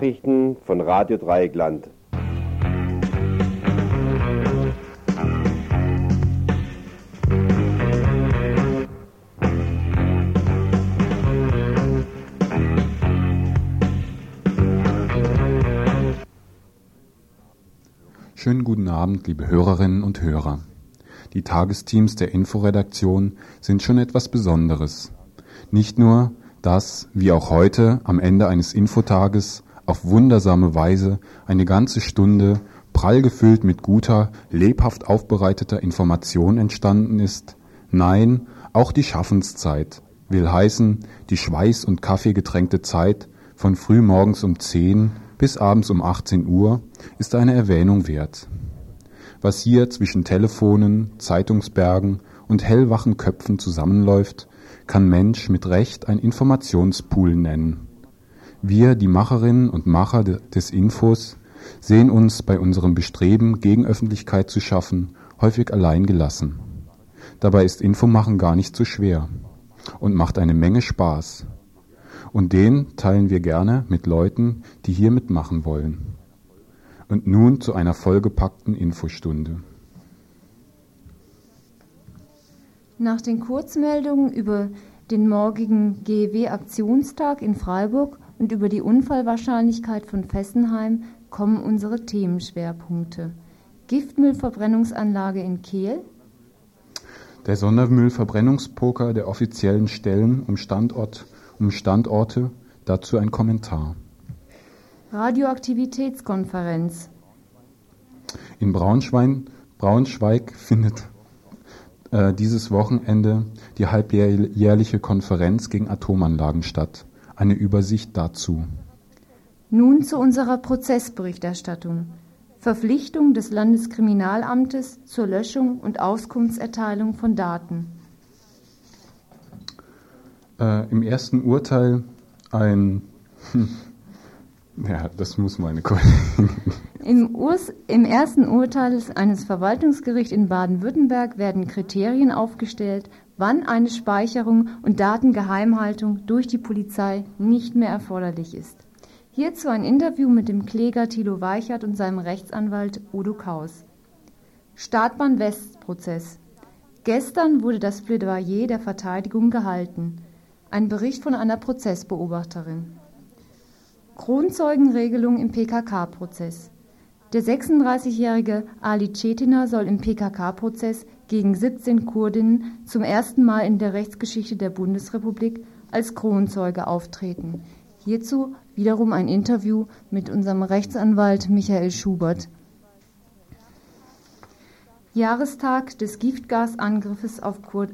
Nachrichten von Radio Dreieckland. Schönen guten Abend, liebe Hörerinnen und Hörer. Die Tagesteams der Inforedaktion sind schon etwas Besonderes. Nicht nur, dass, wie auch heute, am Ende eines Infotages auf wundersame Weise eine ganze Stunde prall gefüllt mit guter, lebhaft aufbereiteter Information entstanden ist. Nein, auch die Schaffenszeit will heißen, die Schweiß- und Kaffeegetränkte Zeit von früh morgens um 10 bis abends um 18 Uhr ist eine Erwähnung wert. Was hier zwischen Telefonen, Zeitungsbergen und hellwachen Köpfen zusammenläuft, kann Mensch mit Recht ein Informationspool nennen. Wir, die Macherinnen und Macher des Infos, sehen uns bei unserem Bestreben, Gegenöffentlichkeit zu schaffen, häufig allein gelassen. Dabei ist Infomachen gar nicht so schwer und macht eine Menge Spaß. Und den teilen wir gerne mit Leuten, die hier mitmachen wollen. Und nun zu einer vollgepackten Infostunde. Nach den Kurzmeldungen über den morgigen GEW-Aktionstag in Freiburg und über die Unfallwahrscheinlichkeit von Fessenheim kommen unsere Themenschwerpunkte. Giftmüllverbrennungsanlage in Kehl. Der Sondermüllverbrennungspoker der offiziellen Stellen um, Standort, um Standorte, dazu ein Kommentar. Radioaktivitätskonferenz. In Braunschweig, Braunschweig findet äh, dieses Wochenende die halbjährliche Konferenz gegen Atomanlagen statt. Eine Übersicht dazu. Nun zu unserer Prozessberichterstattung. Verpflichtung des Landeskriminalamtes zur Löschung und Auskunftserteilung von Daten. Äh, Im ersten Urteil ein hm, ja, das muss meine Kollegin. Im, Urs, Im ersten Urteil eines Verwaltungsgerichts in Baden-Württemberg werden Kriterien aufgestellt, wann eine Speicherung und Datengeheimhaltung durch die Polizei nicht mehr erforderlich ist. Hierzu ein Interview mit dem Kläger Thilo Weichert und seinem Rechtsanwalt Udo Kaus. Startbahn-West-Prozess. Gestern wurde das Plädoyer der Verteidigung gehalten. Ein Bericht von einer Prozessbeobachterin. Kronzeugenregelung im PKK-Prozess. Der 36-jährige Ali Cetina soll im PKK-Prozess gegen 17 Kurdinnen zum ersten Mal in der Rechtsgeschichte der Bundesrepublik als Kronzeuge auftreten. Hierzu wiederum ein Interview mit unserem Rechtsanwalt Michael Schubert. Jahrestag des Giftgasangriffes auf, Kur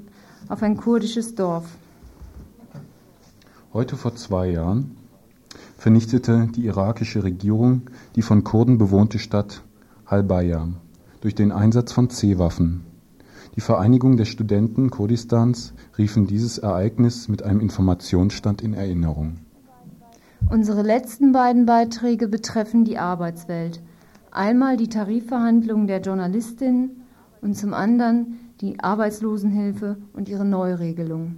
auf ein kurdisches Dorf. Heute vor zwei Jahren vernichtete die irakische Regierung die von Kurden bewohnte Stadt Halabja durch den Einsatz von C-Waffen. Die Vereinigung der Studenten Kurdistans riefen dieses Ereignis mit einem Informationsstand in Erinnerung. Unsere letzten beiden Beiträge betreffen die Arbeitswelt. Einmal die Tarifverhandlungen der Journalistinnen und zum anderen die Arbeitslosenhilfe und ihre Neuregelung.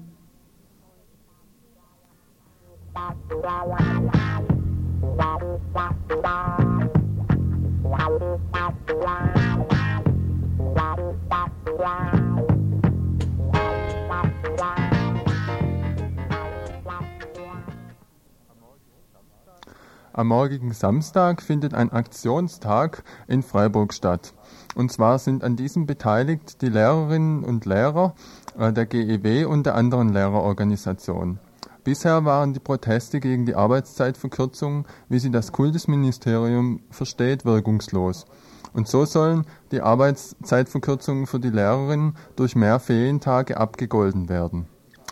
Am morgigen Samstag findet ein Aktionstag in Freiburg statt. Und zwar sind an diesem beteiligt die Lehrerinnen und Lehrer äh, der GEW und der anderen Lehrerorganisationen. Bisher waren die Proteste gegen die Arbeitszeitverkürzung, wie sie das Kultusministerium versteht, wirkungslos. Und so sollen die Arbeitszeitverkürzungen für die Lehrerinnen durch mehr Ferientage abgegolten werden.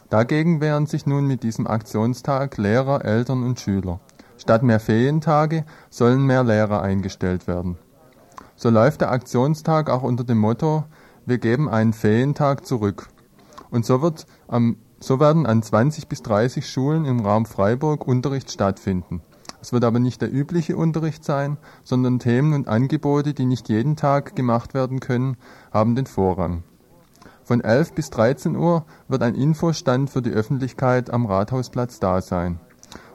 Dagegen wehren sich nun mit diesem Aktionstag Lehrer, Eltern und Schüler. Statt mehr Ferientage sollen mehr Lehrer eingestellt werden. So läuft der Aktionstag auch unter dem Motto Wir geben einen Ferientag zurück. Und so wird am so werden an 20 bis 30 Schulen im Raum Freiburg Unterricht stattfinden. Es wird aber nicht der übliche Unterricht sein, sondern Themen und Angebote, die nicht jeden Tag gemacht werden können, haben den Vorrang. Von 11 bis 13 Uhr wird ein Infostand für die Öffentlichkeit am Rathausplatz da sein.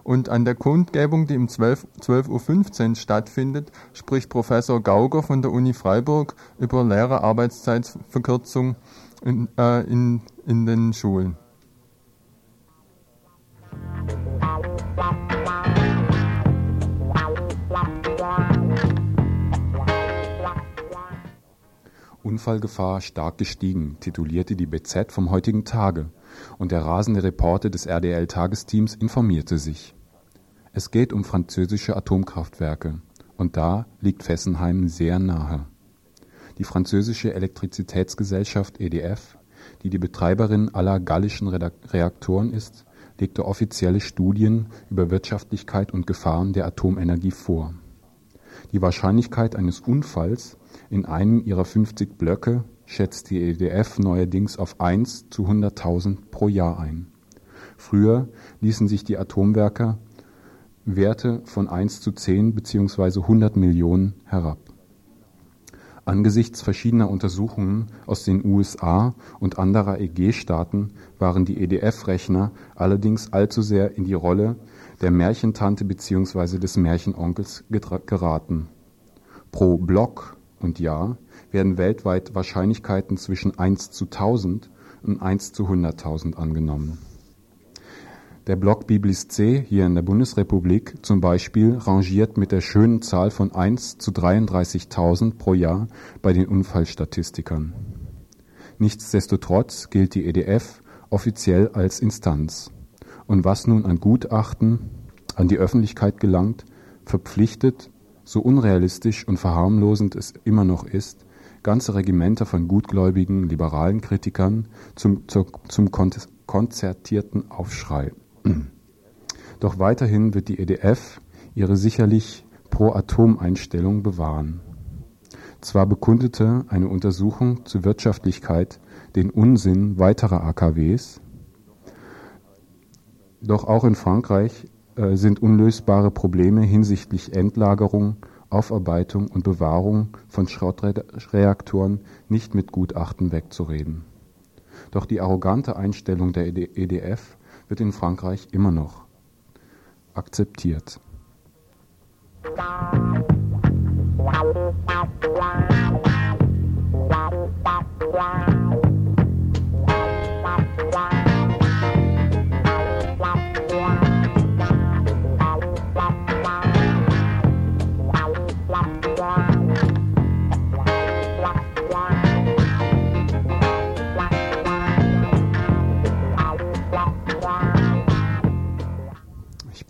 Und an der Kundgebung, die um 12.15 12 Uhr stattfindet, spricht Professor Gauger von der Uni Freiburg über Lehrerarbeitszeitverkürzung in, äh, in, in den Schulen. Unfallgefahr stark gestiegen, titulierte die BZ vom heutigen Tage, und der rasende Reporter des RDL-Tagesteams informierte sich. Es geht um französische Atomkraftwerke, und da liegt Fessenheim sehr nahe. Die französische Elektrizitätsgesellschaft EDF, die die Betreiberin aller gallischen Reaktoren ist, legte offizielle Studien über Wirtschaftlichkeit und Gefahren der Atomenergie vor. Die Wahrscheinlichkeit eines Unfalls in einem ihrer 50 Blöcke schätzt die EDF neuerdings auf 1 zu 100.000 pro Jahr ein. Früher ließen sich die Atomwerke Werte von 1 zu 10 bzw. 100 Millionen herab. Angesichts verschiedener Untersuchungen aus den USA und anderer EG-Staaten waren die EDF-Rechner allerdings allzu sehr in die Rolle der Märchentante bzw. des Märchenonkels geraten. Pro Block und Jahr werden weltweit Wahrscheinlichkeiten zwischen 1 zu 1000 und 1 zu 100.000 angenommen. Der Block Biblis C hier in der Bundesrepublik zum Beispiel rangiert mit der schönen Zahl von 1 zu 33.000 pro Jahr bei den Unfallstatistikern. Nichtsdestotrotz gilt die EDF offiziell als Instanz. Und was nun an Gutachten an die Öffentlichkeit gelangt, verpflichtet so unrealistisch und verharmlosend es immer noch ist, ganze Regimenter von gutgläubigen liberalen Kritikern zum, zu, zum konzertierten Aufschrei. Doch weiterhin wird die EDF ihre sicherlich Pro-Atom-Einstellung bewahren. Zwar bekundete eine Untersuchung zur Wirtschaftlichkeit den Unsinn weiterer AKWs, doch auch in Frankreich sind unlösbare Probleme hinsichtlich Endlagerung, Aufarbeitung und Bewahrung von Schrottreaktoren nicht mit Gutachten wegzureden. Doch die arrogante Einstellung der EDF wird in Frankreich immer noch akzeptiert.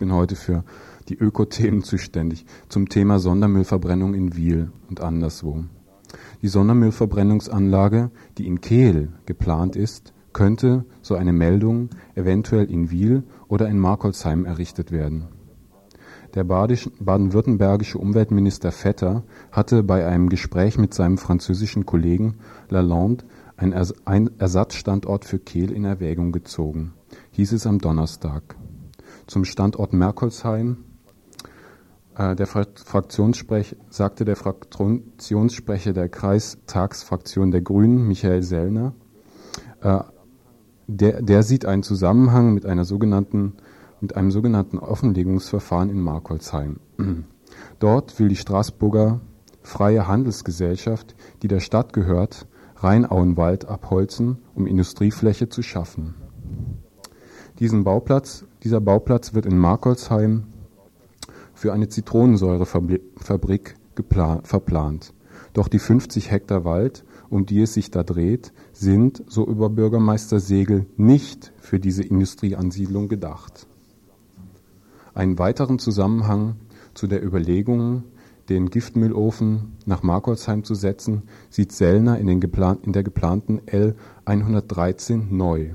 Bin heute für die Ökothemen zuständig, zum Thema Sondermüllverbrennung in Wiel und anderswo. Die Sondermüllverbrennungsanlage, die in Kehl geplant ist, könnte, so eine Meldung, eventuell in Wiel oder in Markolsheim errichtet werden. Der baden-württembergische Umweltminister Vetter hatte bei einem Gespräch mit seinem französischen Kollegen Lalande einen Ersatzstandort für Kehl in Erwägung gezogen, hieß es am Donnerstag zum Standort Merkolsheim. Äh, der Fraktionssprech, sagte der Fraktionssprecher der Kreistagsfraktion der Grünen, Michael Sellner, äh, der, der sieht einen Zusammenhang mit, einer sogenannten, mit einem sogenannten Offenlegungsverfahren in Markolsheim. Dort will die Straßburger Freie Handelsgesellschaft, die der Stadt gehört, Rheinauenwald abholzen, um Industriefläche zu schaffen. Diesen Bauplatz dieser Bauplatz wird in Markolsheim für eine Zitronensäurefabrik verplant. Doch die 50 Hektar Wald, um die es sich da dreht, sind, so über Bürgermeister Segel, nicht für diese Industrieansiedlung gedacht. Einen weiteren Zusammenhang zu der Überlegung, den Giftmüllofen nach Markolsheim zu setzen, sieht Sellner in, in der geplanten L 113 neu.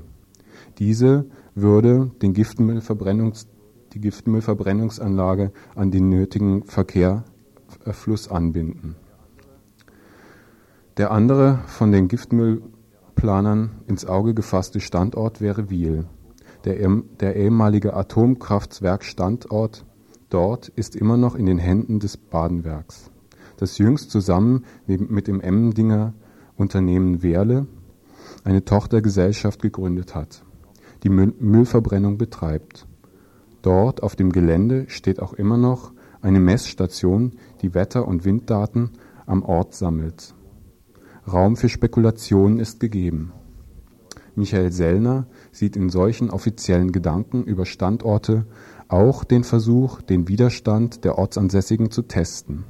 Diese würde den Giftmüllverbrennungs, die Giftmüllverbrennungsanlage an den nötigen Verkehrsfluss anbinden. Der andere von den Giftmüllplanern ins Auge gefasste Standort wäre Wiel. Der, der ehemalige Atomkraftwerkstandort dort ist immer noch in den Händen des Badenwerks, das jüngst zusammen mit dem Emmendinger Unternehmen Werle eine Tochtergesellschaft gegründet hat die Müllverbrennung betreibt. Dort auf dem Gelände steht auch immer noch eine Messstation, die Wetter- und Winddaten am Ort sammelt. Raum für Spekulationen ist gegeben. Michael Sellner sieht in solchen offiziellen Gedanken über Standorte auch den Versuch, den Widerstand der Ortsansässigen zu testen.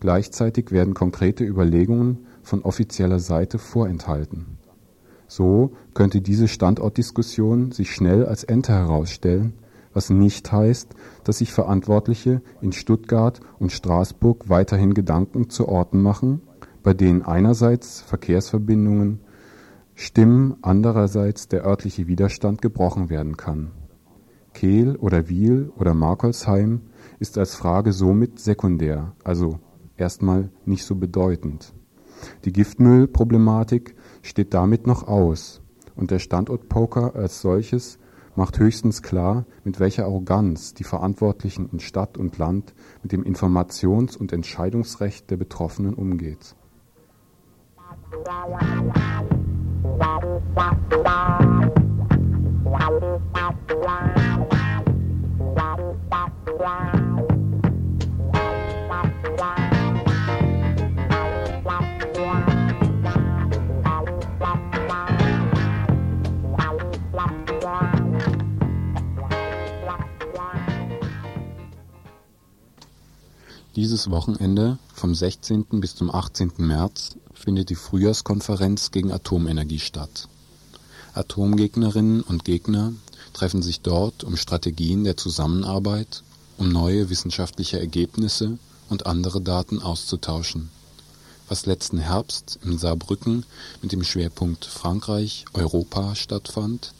Gleichzeitig werden konkrete Überlegungen von offizieller Seite vorenthalten. So könnte diese Standortdiskussion sich schnell als Ente herausstellen, was nicht heißt, dass sich Verantwortliche in Stuttgart und Straßburg weiterhin Gedanken zu Orten machen, bei denen einerseits Verkehrsverbindungen stimmen, andererseits der örtliche Widerstand gebrochen werden kann. Kehl oder Wiel oder Markolsheim ist als Frage somit sekundär, also erstmal nicht so bedeutend. Die Giftmüllproblematik steht damit noch aus und der Standortpoker als solches macht höchstens klar, mit welcher Arroganz die Verantwortlichen in Stadt und Land mit dem Informations- und Entscheidungsrecht der Betroffenen umgeht. Dieses Wochenende vom 16. bis zum 18. März findet die Frühjahrskonferenz gegen Atomenergie statt. Atomgegnerinnen und Gegner treffen sich dort, um Strategien der Zusammenarbeit, um neue wissenschaftliche Ergebnisse und andere Daten auszutauschen. Was letzten Herbst in Saarbrücken mit dem Schwerpunkt Frankreich, Europa stattfand,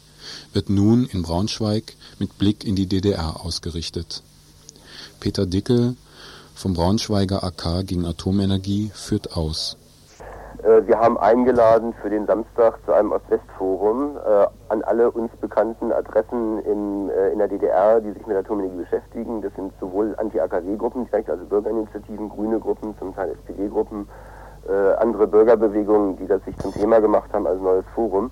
wird nun in Braunschweig mit Blick in die DDR ausgerichtet. Peter Dickel vom Braunschweiger AK gegen Atomenergie führt aus. Äh, wir haben eingeladen für den Samstag zu einem Ost-West-Forum äh, an alle uns bekannten Adressen in, äh, in der DDR, die sich mit Atomenergie beschäftigen. Das sind sowohl Anti-AKW-Gruppen, also Bürgerinitiativen, grüne Gruppen, zum Teil SPD-Gruppen, äh, andere Bürgerbewegungen, die das sich zum Thema gemacht haben als neues Forum.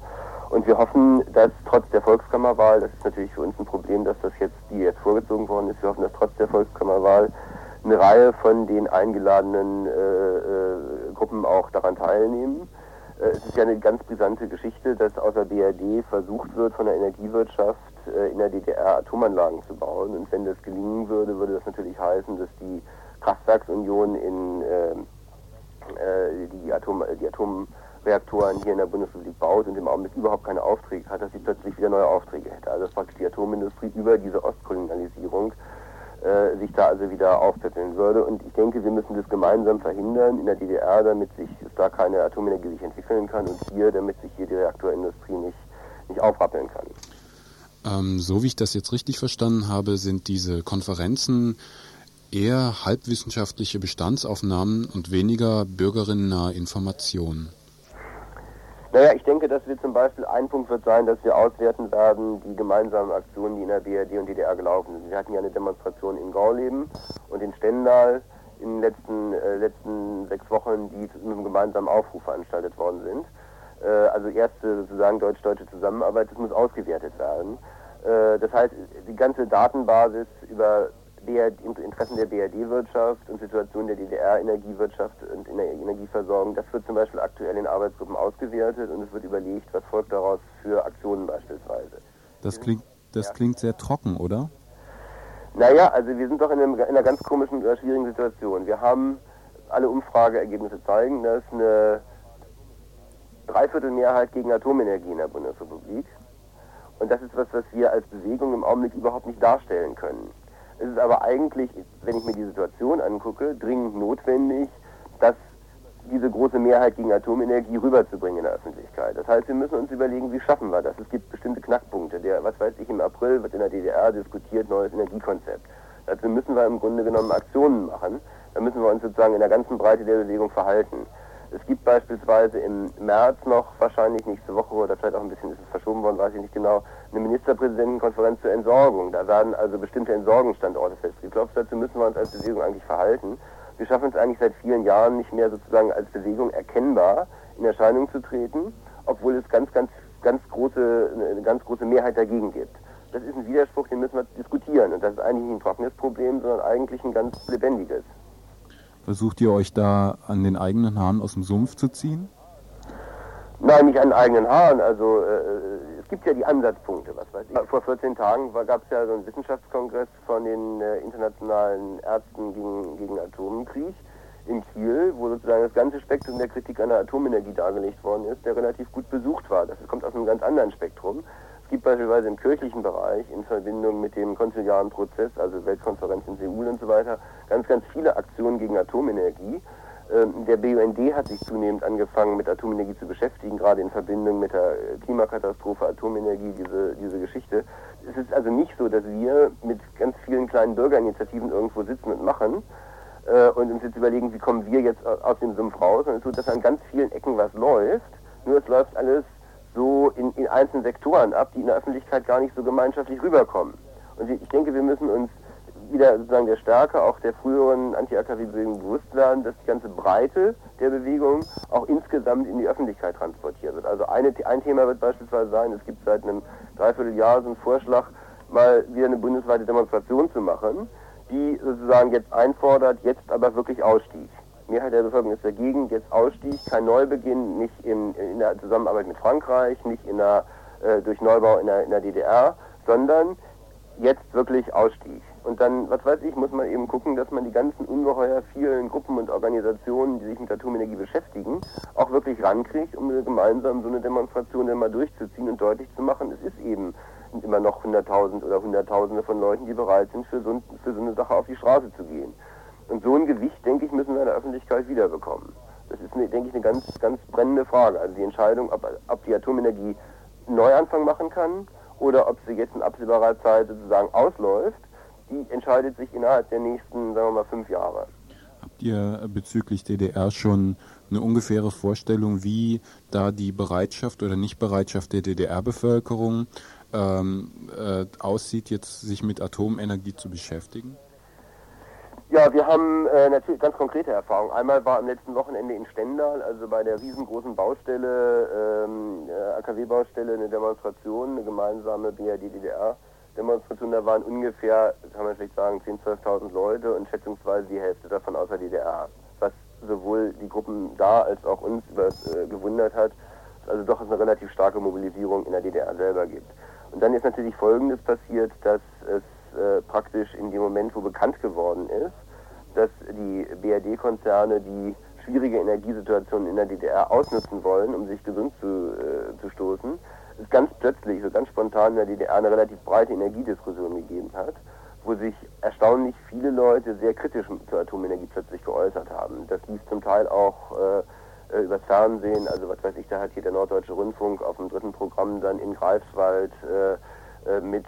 Und wir hoffen, dass trotz der Volkskammerwahl, das ist natürlich für uns ein Problem, dass das jetzt, die jetzt vorgezogen worden ist, wir hoffen, dass trotz der Volkskammerwahl eine Reihe von den eingeladenen äh, äh, Gruppen auch daran teilnehmen. Äh, es ist ja eine ganz brisante Geschichte, dass außer BRD versucht wird, von der Energiewirtschaft äh, in der DDR Atomanlagen zu bauen. Und wenn das gelingen würde, würde das natürlich heißen, dass die Kraftwerksunion in äh, äh, die, Atom, die Atomreaktoren hier in der Bundesrepublik baut und im Augenblick überhaupt keine Aufträge hat, dass sie plötzlich wieder neue Aufträge hätte. Also dass praktisch die Atomindustrie über diese Ostkolonialisierung äh, sich da also wieder aufpäppeln würde. Und ich denke, wir müssen das gemeinsam verhindern in der DDR, damit sich da keine Atomenergie sich entwickeln kann und hier, damit sich hier die Reaktorindustrie nicht, nicht aufrappeln kann. Ähm, so wie ich das jetzt richtig verstanden habe, sind diese Konferenzen eher halbwissenschaftliche Bestandsaufnahmen und weniger bürgerinnennahe Informationen. Naja, ich denke, dass wir zum Beispiel, ein Punkt wird sein, dass wir auswerten werden, die gemeinsamen Aktionen, die in der BRD und DDR gelaufen sind. Wir hatten ja eine Demonstration in Gorleben und in Stendal in den letzten, äh, letzten sechs Wochen, die zu einem gemeinsamen Aufruf veranstaltet worden sind. Äh, also erste sozusagen deutsch-deutsche Zusammenarbeit, das muss ausgewertet werden. Äh, das heißt, die ganze Datenbasis über Interessen der BRD-Wirtschaft und Situation der DDR-Energiewirtschaft und in der Energieversorgung, das wird zum Beispiel aktuell in Arbeitsgruppen ausgewertet und es wird überlegt, was folgt daraus für Aktionen beispielsweise. Das klingt, das ja. klingt sehr trocken, oder? Naja, also wir sind doch in, einem, in einer ganz komischen, oder schwierigen Situation. Wir haben, alle Umfrageergebnisse zeigen, dass eine Dreiviertelmehrheit gegen Atomenergie in der Bundesrepublik. Und das ist was, was wir als Bewegung im Augenblick überhaupt nicht darstellen können. Es ist aber eigentlich, wenn ich mir die Situation angucke, dringend notwendig, dass diese große Mehrheit gegen Atomenergie rüberzubringen in der Öffentlichkeit. Das heißt, wir müssen uns überlegen, wie schaffen wir das. Es gibt bestimmte Knackpunkte. Der, was weiß ich, im April wird in der DDR diskutiert neues Energiekonzept. Dazu müssen wir im Grunde genommen Aktionen machen. Da müssen wir uns sozusagen in der ganzen Breite der Bewegung verhalten. Es gibt beispielsweise im März noch, wahrscheinlich nächste Woche oder vielleicht auch ein bisschen ist es verschoben worden, weiß ich nicht genau, eine Ministerpräsidentenkonferenz zur Entsorgung. Da werden also bestimmte Entsorgungsstandorte festgeklopft. Dazu müssen wir uns als Bewegung eigentlich verhalten. Wir schaffen es eigentlich seit vielen Jahren nicht mehr sozusagen als Bewegung erkennbar in Erscheinung zu treten, obwohl es ganz, ganz, ganz große, eine ganz große Mehrheit dagegen gibt. das ist ein Widerspruch, den müssen wir diskutieren. Und das ist eigentlich nicht ein trockenes Problem, sondern eigentlich ein ganz lebendiges. Versucht ihr euch da an den eigenen Haaren aus dem Sumpf zu ziehen? Nein, nicht an den eigenen Haaren. Also äh, es gibt ja die Ansatzpunkte. Was weiß ich. Vor 14 Tagen gab es ja so einen Wissenschaftskongress von den äh, internationalen Ärzten gegen, gegen Atomkrieg in Kiel, wo sozusagen das ganze Spektrum der Kritik an der Atomenergie dargelegt worden ist, der relativ gut besucht war. Das kommt aus einem ganz anderen Spektrum gibt beispielsweise im kirchlichen Bereich in Verbindung mit dem konziliaren Prozess, also Weltkonferenz in Seoul und so weiter, ganz, ganz viele Aktionen gegen Atomenergie. Ähm, der BUND hat sich zunehmend angefangen, mit Atomenergie zu beschäftigen, gerade in Verbindung mit der Klimakatastrophe, Atomenergie, diese, diese Geschichte. Es ist also nicht so, dass wir mit ganz vielen kleinen Bürgerinitiativen irgendwo sitzen und machen äh, und uns jetzt überlegen, wie kommen wir jetzt aus dem Sumpf raus, sondern es ist so, dass an ganz vielen Ecken was läuft, nur es läuft alles so in, in einzelnen Sektoren ab, die in der Öffentlichkeit gar nicht so gemeinschaftlich rüberkommen. Und ich denke, wir müssen uns wieder sozusagen der Stärke auch der früheren Anti-AKW-Bewegung bewusst werden, dass die ganze Breite der Bewegung auch insgesamt in die Öffentlichkeit transportiert wird. Also eine, ein Thema wird beispielsweise sein, es gibt seit einem Dreivierteljahr so einen Vorschlag, mal wieder eine bundesweite Demonstration zu machen, die sozusagen jetzt einfordert, jetzt aber wirklich Ausstieg. Mehrheit der Bevölkerung ist dagegen. Jetzt Ausstieg, kein Neubeginn, nicht in, in der Zusammenarbeit mit Frankreich, nicht in der, äh, durch Neubau in der, in der DDR, sondern jetzt wirklich Ausstieg. Und dann, was weiß ich, muss man eben gucken, dass man die ganzen ungeheuer vielen Gruppen und Organisationen, die sich mit Atomenergie beschäftigen, auch wirklich rankriegt, um gemeinsam so eine Demonstration dann mal durchzuziehen und deutlich zu machen, es ist eben immer noch 100.000 oder Hunderttausende von Leuten, die bereit sind, für so, für so eine Sache auf die Straße zu gehen. Und so ein Gewicht, denke ich, müssen wir in der Öffentlichkeit wiederbekommen. Das ist, denke ich, eine ganz, ganz brennende Frage. Also die Entscheidung, ob, ob die Atomenergie Neuanfang machen kann oder ob sie jetzt in absehbarer Zeit sozusagen ausläuft, die entscheidet sich innerhalb der nächsten, sagen wir mal, fünf Jahre. Habt ihr bezüglich DDR schon eine ungefähre Vorstellung, wie da die Bereitschaft oder Nichtbereitschaft der DDR-Bevölkerung ähm, äh, aussieht, jetzt sich mit Atomenergie zu beschäftigen? Ja, wir haben äh, natürlich ganz konkrete Erfahrungen. Einmal war am letzten Wochenende in Stendal, also bei der riesengroßen Baustelle, ähm, äh, AKW-Baustelle, eine Demonstration, eine gemeinsame BRD-DDR-Demonstration. Da waren ungefähr, kann man schlecht sagen, 10.000, 12.000 Leute und schätzungsweise die Hälfte davon aus der DDR. Was sowohl die Gruppen da als auch uns äh, gewundert hat, also doch eine relativ starke Mobilisierung in der DDR selber gibt. Und dann ist natürlich Folgendes passiert, dass es äh, praktisch in dem Moment, wo bekannt geworden ist, dass die BRD-Konzerne die schwierige Energiesituation in der DDR ausnutzen wollen, um sich gesund zu, äh, zu stoßen, es ganz plötzlich, so ganz spontan in der DDR eine relativ breite Energiediskussion gegeben hat, wo sich erstaunlich viele Leute sehr kritisch zur Atomenergie plötzlich geäußert haben. Das lief zum Teil auch äh, äh übers Fernsehen, also was weiß ich, da hat hier der Norddeutsche Rundfunk auf dem dritten Programm dann in Greifswald äh, mit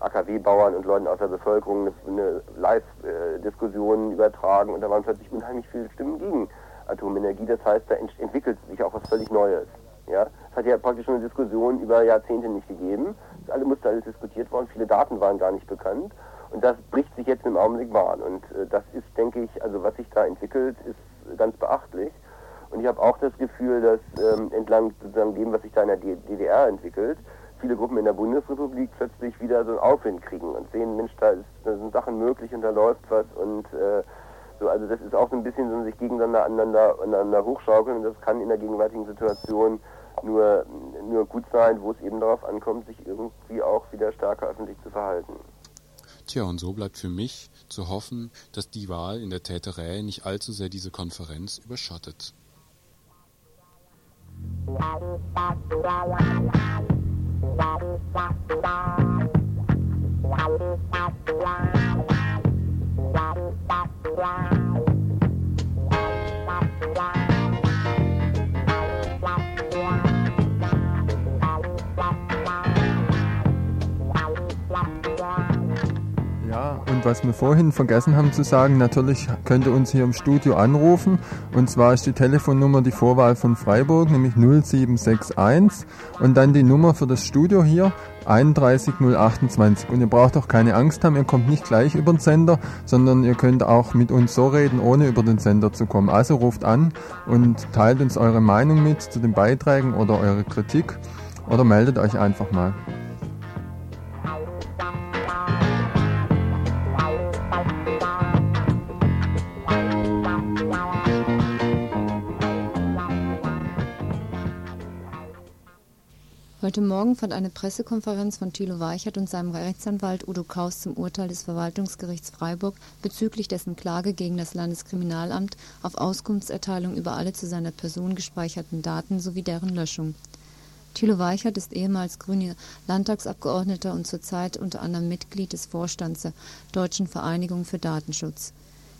AKW-Bauern und Leuten aus der Bevölkerung eine, Live-Diskussion übertragen und da waren plötzlich unheimlich viele Stimmen gegen Atomenergie. Das heißt, da entwickelt sich auch was völlig Neues. Ja, es hat ja praktisch schon eine Diskussion über Jahrzehnte nicht gegeben. Das alle musste alles diskutiert worden, viele Daten waren gar nicht bekannt. Und das bricht sich jetzt im Augenblick Bahn. Und äh, das ist, denke ich, also was sich da entwickelt, ist ganz beachtlich. Und ich habe auch das Gefühl, dass ähm, entlang sozusagen dem, was sich da in der DDR entwickelt, viele Gruppen in der Bundesrepublik plötzlich wieder so einen Aufwind kriegen und sehen, Mensch, da, ist, da sind Sachen möglich und da läuft was und äh, so, also das ist auch so ein bisschen so sich gegeneinander aneinander, aneinander hochschaukeln und das kann in der gegenwärtigen Situation nur, nur gut sein, wo es eben darauf ankommt, sich irgendwie auch wieder stärker öffentlich zu verhalten. Tja, und so bleibt für mich zu hoffen, dass die Wahl in der Täterei nicht allzu sehr diese Konferenz überschattet. Wow. Was wir vorhin vergessen haben zu sagen, natürlich könnt ihr uns hier im Studio anrufen. Und zwar ist die Telefonnummer die Vorwahl von Freiburg, nämlich 0761. Und dann die Nummer für das Studio hier 31028. Und ihr braucht auch keine Angst haben, ihr kommt nicht gleich über den Sender, sondern ihr könnt auch mit uns so reden, ohne über den Sender zu kommen. Also ruft an und teilt uns eure Meinung mit zu den Beiträgen oder eure Kritik oder meldet euch einfach mal. Heute Morgen fand eine Pressekonferenz von Thilo Weichert und seinem Rechtsanwalt Udo Kaus zum Urteil des Verwaltungsgerichts Freiburg bezüglich dessen Klage gegen das Landeskriminalamt auf Auskunftserteilung über alle zu seiner Person gespeicherten Daten sowie deren Löschung. Thilo Weichert ist ehemals grüner Landtagsabgeordneter und zurzeit unter anderem Mitglied des Vorstands der Deutschen Vereinigung für Datenschutz.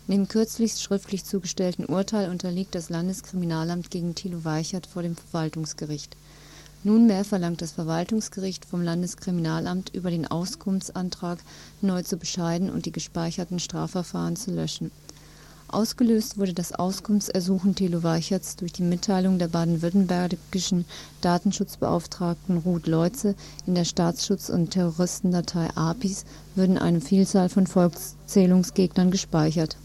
Neben kürzlich schriftlich zugestellten Urteil unterliegt das Landeskriminalamt gegen Thilo Weichert vor dem Verwaltungsgericht Nunmehr verlangt das Verwaltungsgericht vom Landeskriminalamt, über den Auskunftsantrag neu zu bescheiden und die gespeicherten Strafverfahren zu löschen. Ausgelöst wurde das Auskunftsersuchen Thilo Weicherts durch die Mitteilung der baden-württembergischen Datenschutzbeauftragten Ruth Leutze, in der Staatsschutz- und Terroristendatei APIS würden eine Vielzahl von Volkszählungsgegnern gespeichert.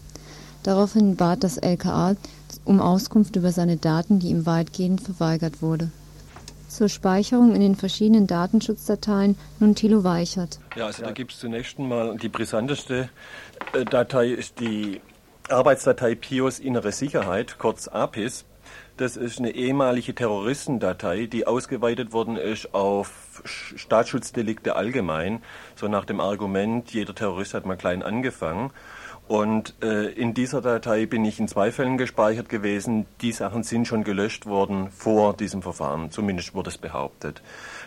Daraufhin bat das LKA um Auskunft über seine Daten, die ihm weitgehend verweigert wurde zur Speicherung in den verschiedenen Datenschutzdateien nun Thilo Weichert. Ja, also da gibt es zunächst mal die brisanteste äh, Datei ist die Arbeitsdatei PIOS Innere Sicherheit, kurz APIS. Das ist eine ehemalige Terroristendatei, die ausgeweitet worden ist auf Staatsschutzdelikte allgemein, so nach dem Argument, jeder Terrorist hat mal klein angefangen. Und äh, in dieser Datei bin ich in zwei Fällen gespeichert gewesen. Die Sachen sind schon gelöscht worden vor diesem Verfahren, zumindest wurde es behauptet.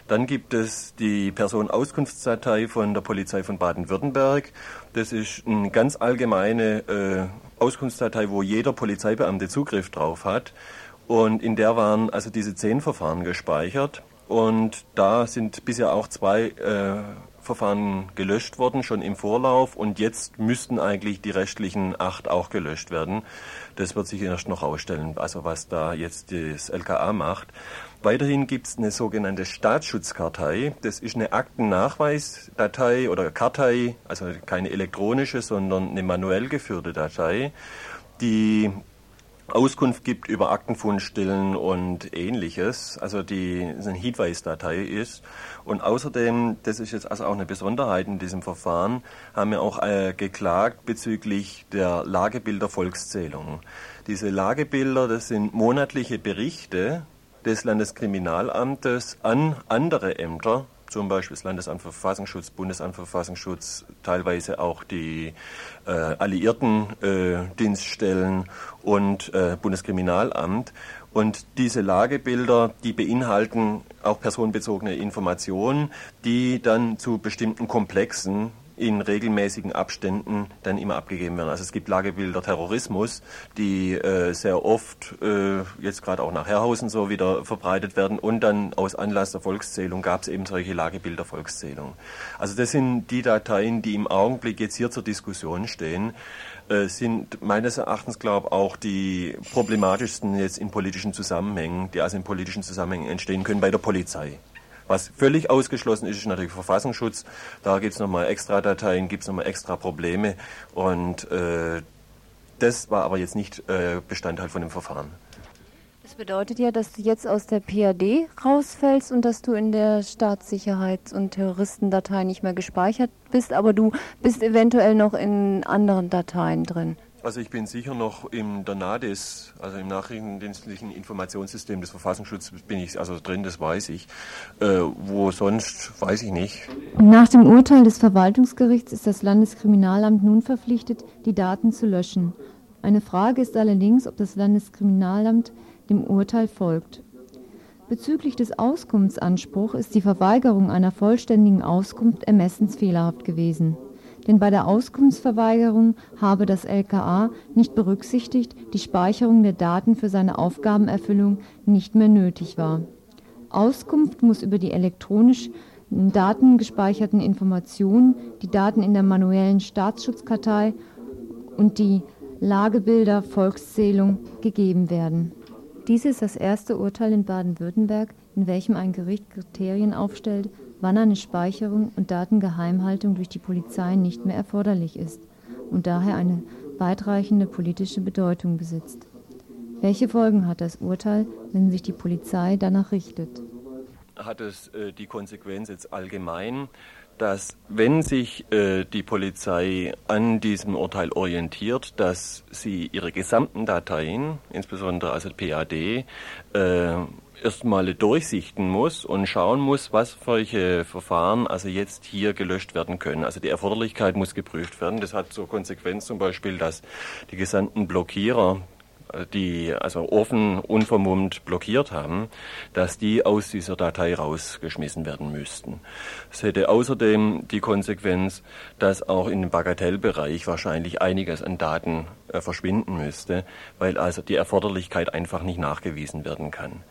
Dann gibt es die Personenauskunftsdatei von der Polizei von Baden-Württemberg. Das ist eine ganz allgemeine äh, Auskunftsdatei, wo jeder Polizeibeamte Zugriff drauf hat. Und in der waren also diese zehn Verfahren gespeichert. Und da sind bisher auch zwei äh, Verfahren gelöscht worden, schon im Vorlauf. Und jetzt müssten eigentlich die restlichen acht auch gelöscht werden. Das wird sich erst noch ausstellen, also was da jetzt das LKA macht. Weiterhin gibt es eine sogenannte Staatsschutzkartei. Das ist eine Aktennachweisdatei oder Kartei, also keine elektronische, sondern eine manuell geführte Datei, die Auskunft gibt über Aktenfundstellen und ähnliches, also die eine Hinweisdatei ist. Und außerdem, das ist jetzt also auch eine Besonderheit in diesem Verfahren, haben wir auch äh, geklagt bezüglich der Lagebilder Volkszählung. Diese Lagebilder, das sind monatliche Berichte des Landeskriminalamtes an andere Ämter zum Beispiel das Landesamt für Verfassungsschutz, Bundesamt für Verfassungsschutz, teilweise auch die äh, alliierten äh, Dienststellen und äh, Bundeskriminalamt. Und diese Lagebilder, die beinhalten auch personenbezogene Informationen, die dann zu bestimmten Komplexen in regelmäßigen Abständen dann immer abgegeben werden. Also es gibt Lagebilder Terrorismus, die äh, sehr oft, äh, jetzt gerade auch nach Herrhausen so wieder verbreitet werden und dann aus Anlass der Volkszählung gab es eben solche Lagebilder Volkszählung. Also das sind die Dateien, die im Augenblick jetzt hier zur Diskussion stehen äh, sind meines Erachtens, glaube ich, auch die problematischsten jetzt in politischen Zusammenhängen, die also in politischen Zusammenhängen entstehen können bei der Polizei. Was völlig ausgeschlossen ist, ist natürlich Verfassungsschutz. Da gibt es nochmal extra Dateien, gibt es nochmal extra Probleme. Und äh, das war aber jetzt nicht äh, Bestandteil von dem Verfahren. Das bedeutet ja, dass du jetzt aus der PAD rausfällst und dass du in der Staatssicherheits- und Terroristendatei nicht mehr gespeichert bist, aber du bist eventuell noch in anderen Dateien drin. Also ich bin sicher noch im der NADIS, also im nachrichtendienstlichen Informationssystem des Verfassungsschutzes bin ich also drin, das weiß ich. Äh, wo sonst, weiß ich nicht. Nach dem Urteil des Verwaltungsgerichts ist das Landeskriminalamt nun verpflichtet, die Daten zu löschen. Eine Frage ist allerdings, ob das Landeskriminalamt dem Urteil folgt. Bezüglich des Auskunftsanspruchs ist die Verweigerung einer vollständigen Auskunft ermessensfehlerhaft gewesen denn bei der Auskunftsverweigerung habe das LKA nicht berücksichtigt, die Speicherung der Daten für seine Aufgabenerfüllung nicht mehr nötig war. Auskunft muss über die elektronisch Daten gespeicherten Informationen, die Daten in der manuellen Staatsschutzkartei und die Lagebilder Volkszählung gegeben werden. Dies ist das erste Urteil in Baden-Württemberg, in welchem ein Gericht Kriterien aufstellt, wann eine Speicherung und Datengeheimhaltung durch die Polizei nicht mehr erforderlich ist und daher eine weitreichende politische Bedeutung besitzt. Welche Folgen hat das Urteil, wenn sich die Polizei danach richtet? Hat es äh, die Konsequenz jetzt allgemein, dass wenn sich äh, die Polizei an diesem Urteil orientiert, dass sie ihre gesamten Dateien, insbesondere also PAD, äh, erstmal durchsichten muss und schauen muss, was solche Verfahren also jetzt hier gelöscht werden können. Also die Erforderlichkeit muss geprüft werden. Das hat zur Konsequenz zum Beispiel, dass die gesamten Blockierer die also offen unvermummt blockiert haben, dass die aus dieser Datei rausgeschmissen werden müssten. Es hätte außerdem die Konsequenz, dass auch in dem Bagatellbereich wahrscheinlich einiges an Daten äh, verschwinden müsste, weil also die Erforderlichkeit einfach nicht nachgewiesen werden kann.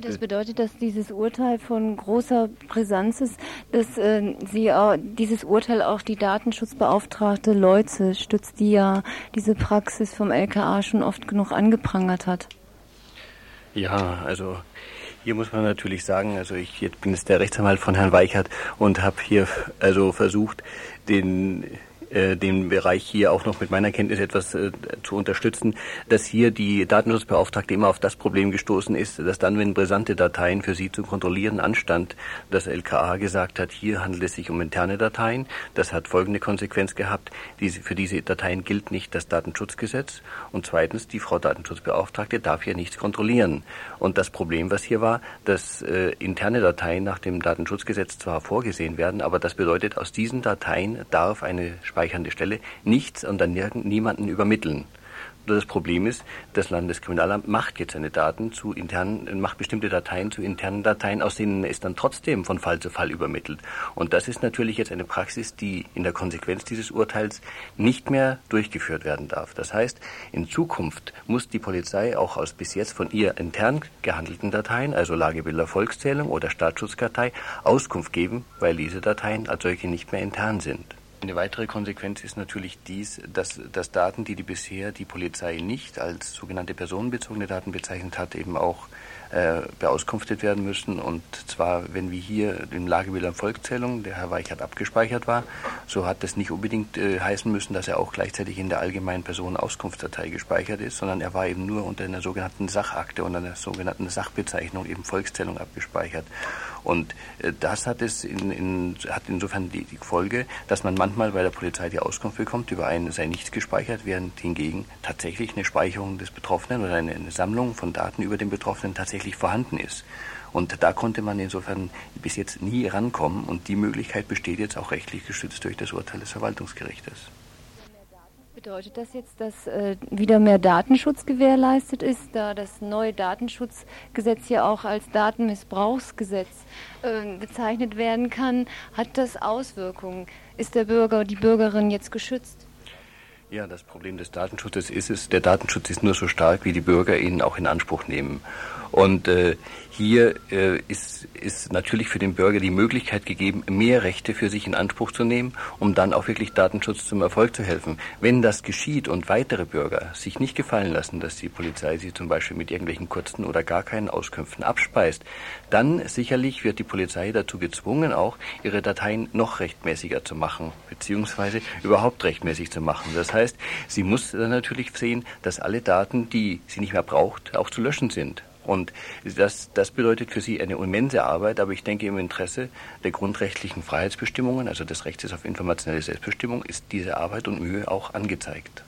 Das bedeutet, dass dieses Urteil von großer Brisanz ist, dass äh, Sie äh, dieses Urteil auch die Datenschutzbeauftragte Leutze stützt, die ja diese Praxis vom LKA schon oft genug angeprangert hat. Ja, also hier muss man natürlich sagen, also ich bin jetzt der Rechtsanwalt von Herrn Weichert und habe hier also versucht, den äh, den Bereich hier auch noch mit meiner Kenntnis etwas äh, zu unterstützen, dass hier die Datenschutzbeauftragte immer auf das Problem gestoßen ist, dass dann, wenn brisante Dateien für sie zu kontrollieren anstand, das LKA gesagt hat, hier handelt es sich um interne Dateien. Das hat folgende Konsequenz gehabt. Diese, für diese Dateien gilt nicht das Datenschutzgesetz. Und zweitens, die Frau Datenschutzbeauftragte darf hier nichts kontrollieren. Und das Problem, was hier war, dass äh, interne Dateien nach dem Datenschutzgesetz zwar vorgesehen werden, aber das bedeutet, aus diesen Dateien darf eine Speicherung speichernde Stelle nichts und dann niemanden übermitteln. Das Problem ist, das Landeskriminalamt macht jetzt seine Daten zu internen, macht bestimmte Dateien zu internen Dateien, aus denen es dann trotzdem von Fall zu Fall übermittelt. Und das ist natürlich jetzt eine Praxis, die in der Konsequenz dieses Urteils nicht mehr durchgeführt werden darf. Das heißt, in Zukunft muss die Polizei auch aus bis jetzt von ihr intern gehandelten Dateien, also Lagebilder Volkszählung oder Staatsschutzkartei, Auskunft geben, weil diese Dateien als solche nicht mehr intern sind. Eine weitere Konsequenz ist natürlich dies, dass, dass Daten, die, die bisher die Polizei nicht als sogenannte personenbezogene Daten bezeichnet hat, eben auch äh, beauskunftet werden müssen. Und zwar, wenn wie hier im Lagebild an Volkszählung, der Herr Weichert abgespeichert war, so hat das nicht unbedingt äh, heißen müssen, dass er auch gleichzeitig in der allgemeinen Personenauskunftsdatei gespeichert ist, sondern er war eben nur unter einer sogenannten Sachakte, unter einer sogenannten Sachbezeichnung eben Volkszählung abgespeichert. Und äh, das hat es in, in, hat insofern die, die, Folge, dass man manchmal bei der Polizei die Auskunft bekommt, über einen sei nichts gespeichert, während hingegen tatsächlich eine Speicherung des Betroffenen oder eine, eine Sammlung von Daten über den Betroffenen tatsächlich vorhanden ist. Und da konnte man insofern bis jetzt nie rankommen und die Möglichkeit besteht jetzt auch rechtlich geschützt durch das Urteil des Verwaltungsgerichtes. Bedeutet das jetzt, dass äh, wieder mehr Datenschutz gewährleistet ist, da das neue Datenschutzgesetz ja auch als Datenmissbrauchsgesetz äh, bezeichnet werden kann? Hat das Auswirkungen? Ist der Bürger, die Bürgerin jetzt geschützt? Ja, das Problem des Datenschutzes ist es, der Datenschutz ist nur so stark, wie die Bürger ihn auch in Anspruch nehmen. Und äh, hier äh, ist, ist natürlich für den Bürger die Möglichkeit gegeben, mehr Rechte für sich in Anspruch zu nehmen, um dann auch wirklich Datenschutz zum Erfolg zu helfen. Wenn das geschieht und weitere Bürger sich nicht gefallen lassen, dass die Polizei sie zum Beispiel mit irgendwelchen kurzen oder gar keinen Auskünften abspeist, dann sicherlich wird die Polizei dazu gezwungen, auch ihre Dateien noch rechtmäßiger zu machen, beziehungsweise überhaupt rechtmäßig zu machen. Das heißt, sie muss dann natürlich sehen, dass alle Daten, die sie nicht mehr braucht, auch zu löschen sind. Und das, das bedeutet für sie eine immense Arbeit, aber ich denke im Interesse der grundrechtlichen Freiheitsbestimmungen, also des Rechts auf informationelle Selbstbestimmung, ist diese Arbeit und Mühe auch angezeigt.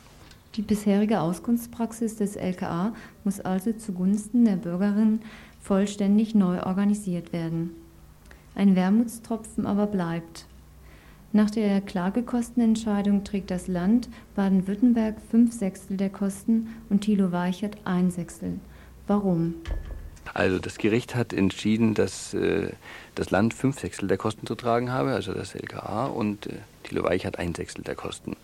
Die bisherige Auskunftspraxis des LKA muss also zugunsten der Bürgerin vollständig neu organisiert werden. Ein Wermutstropfen aber bleibt. Nach der Klagekostenentscheidung trägt das Land Baden-Württemberg fünf Sechstel der Kosten und Thilo Weichert ein Sechstel. Warum? Also das Gericht hat entschieden, dass äh, das Land fünf Sechstel der Kosten zu tragen habe, also das LKA, und äh, Thilo Weich hat ein Sechstel der Kosten.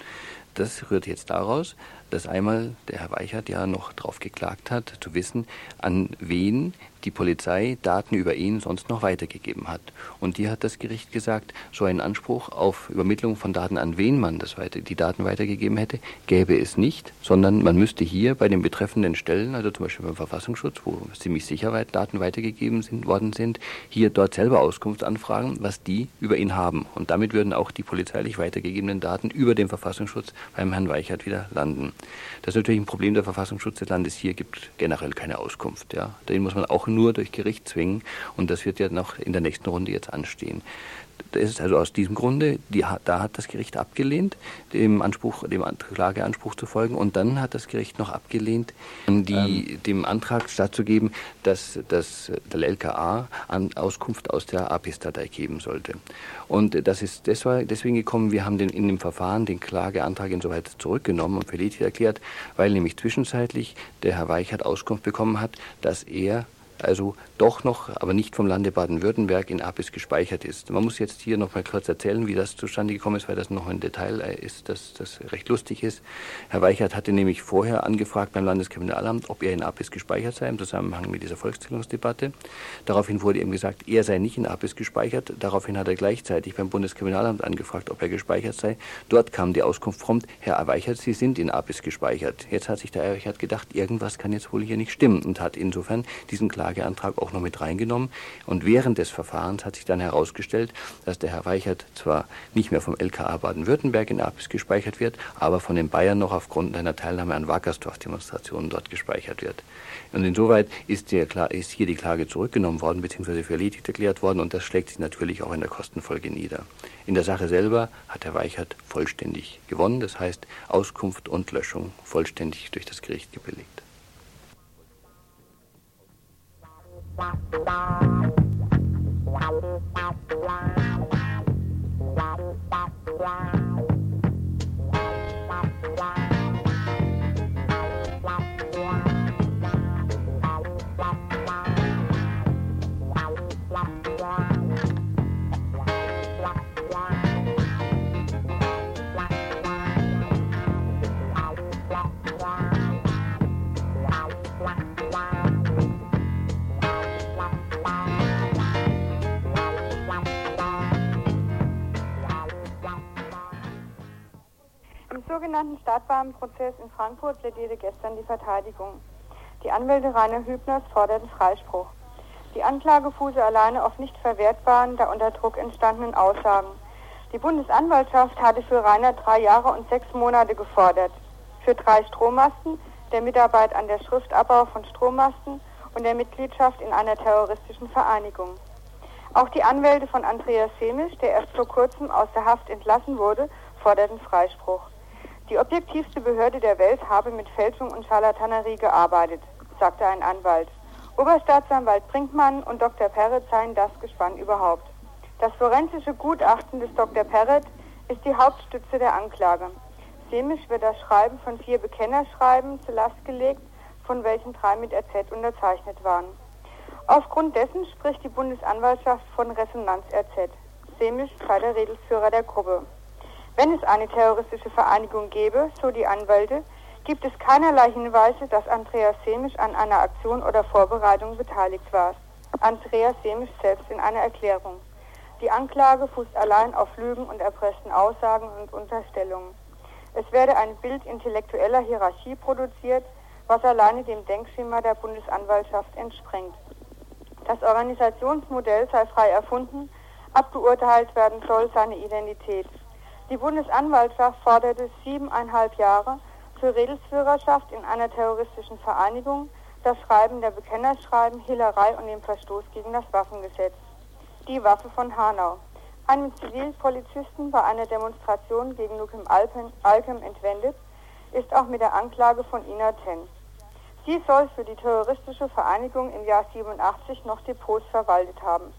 Das rührt jetzt daraus, dass einmal der Herr Weichert ja noch darauf geklagt hat, zu wissen, an wen die Polizei Daten über ihn sonst noch weitergegeben hat. Und hier hat das Gericht gesagt, so einen Anspruch auf Übermittlung von Daten an wen man das weiter, die Daten weitergegeben hätte, gäbe es nicht, sondern man müsste hier bei den betreffenden Stellen, also zum Beispiel beim Verfassungsschutz, wo ziemlich sicher Daten weitergegeben sind, worden sind, hier dort selber Auskunft anfragen, was die über ihn haben. Und damit würden auch die polizeilich weitergegebenen Daten über den Verfassungsschutz beim Herrn Weichert wieder landen. Das ist natürlich ein Problem der Verfassungsschutz des Landes. Hier gibt generell keine Auskunft. Ja. Den muss man auch nur durch Gericht zwingen und das wird ja noch in der nächsten Runde jetzt anstehen. das ist also aus diesem Grunde, die, da hat das Gericht abgelehnt, dem Anspruch, dem Klageanspruch zu folgen. Und dann hat das Gericht noch abgelehnt, die, ähm. dem Antrag stattzugeben, dass, dass der LKA an Auskunft aus der APIS-Datei geben sollte. Und das ist deswegen gekommen, wir haben den, in dem Verfahren den Klageantrag insoweit zurückgenommen und für erklärt, weil nämlich zwischenzeitlich der Herr Weichert Auskunft bekommen hat, dass er also doch noch, aber nicht vom Lande Baden-Württemberg in APIS gespeichert ist. Man muss jetzt hier noch mal kurz erzählen, wie das zustande gekommen ist, weil das noch ein Detail ist, das, das recht lustig ist. Herr Weichert hatte nämlich vorher angefragt beim Landeskriminalamt, ob er in APIS gespeichert sei im Zusammenhang mit dieser Volkszählungsdebatte. Daraufhin wurde ihm gesagt, er sei nicht in APIS gespeichert. Daraufhin hat er gleichzeitig beim Bundeskriminalamt angefragt, ob er gespeichert sei. Dort kam die Auskunft prompt, Herr Weichert, Sie sind in APIS gespeichert. Jetzt hat sich der Weichert gedacht, irgendwas kann jetzt wohl hier nicht stimmen und hat insofern diesen Klageantrag auch noch mit reingenommen. Und während des Verfahrens hat sich dann herausgestellt, dass der Herr Weichert zwar nicht mehr vom LKA Baden-Württemberg in APIS gespeichert wird, aber von den Bayern noch aufgrund einer Teilnahme an Wackersdorf-Demonstrationen dort gespeichert wird. Und insoweit ist, der, ist hier die Klage zurückgenommen worden bzw. für erledigt erklärt worden und das schlägt sich natürlich auch in der Kostenfolge nieder. In der Sache selber hat Herr Weichert vollständig gewonnen, das heißt Auskunft und Löschung vollständig durch das Gericht gebilligt. Wow. Sogenannten Stadtbahnprozess in Frankfurt plädierte gestern die Verteidigung. Die Anwälte Rainer Hübners forderten Freispruch. Die Anklage fuße alleine auf nicht verwertbaren, da unter Druck entstandenen Aussagen. Die Bundesanwaltschaft hatte für Rainer drei Jahre und sechs Monate gefordert. Für drei Strommasten, der Mitarbeit an der Schriftabbau von Strommasten und der Mitgliedschaft in einer terroristischen Vereinigung. Auch die Anwälte von Andreas Semisch, der erst vor kurzem aus der Haft entlassen wurde, forderten Freispruch. Die objektivste Behörde der Welt habe mit Fälschung und Charlatanerie gearbeitet, sagte ein Anwalt. Oberstaatsanwalt Brinkmann und Dr. Perret seien das Gespann überhaupt. Das forensische Gutachten des Dr. Perret ist die Hauptstütze der Anklage. Semisch wird das Schreiben von vier Bekennerschreiben zur Last gelegt, von welchen drei mit RZ unterzeichnet waren. Aufgrund dessen spricht die Bundesanwaltschaft von Resonanz-RZ. Semisch sei der Redelsführer der Gruppe. Wenn es eine terroristische Vereinigung gäbe, so die Anwälte, gibt es keinerlei Hinweise, dass Andreas Semisch an einer Aktion oder Vorbereitung beteiligt war. Andreas Semisch selbst in einer Erklärung. Die Anklage fußt allein auf Lügen und erpressten Aussagen und Unterstellungen. Es werde ein Bild intellektueller Hierarchie produziert, was alleine dem Denkschema der Bundesanwaltschaft entspringt. Das Organisationsmodell sei frei erfunden, abgeurteilt werden soll seine Identität. Die Bundesanwaltschaft forderte siebeneinhalb Jahre für Redelsführerschaft in einer terroristischen Vereinigung, das Schreiben der Bekennerschreiben, Hehlerei und den Verstoß gegen das Waffengesetz. Die Waffe von Hanau. Einem Zivilpolizisten bei einer Demonstration gegen Nukem Alkem entwendet, ist auch mit der Anklage von Ina Ten. Sie soll für die terroristische Vereinigung im Jahr 87 noch Depots verwaltet haben.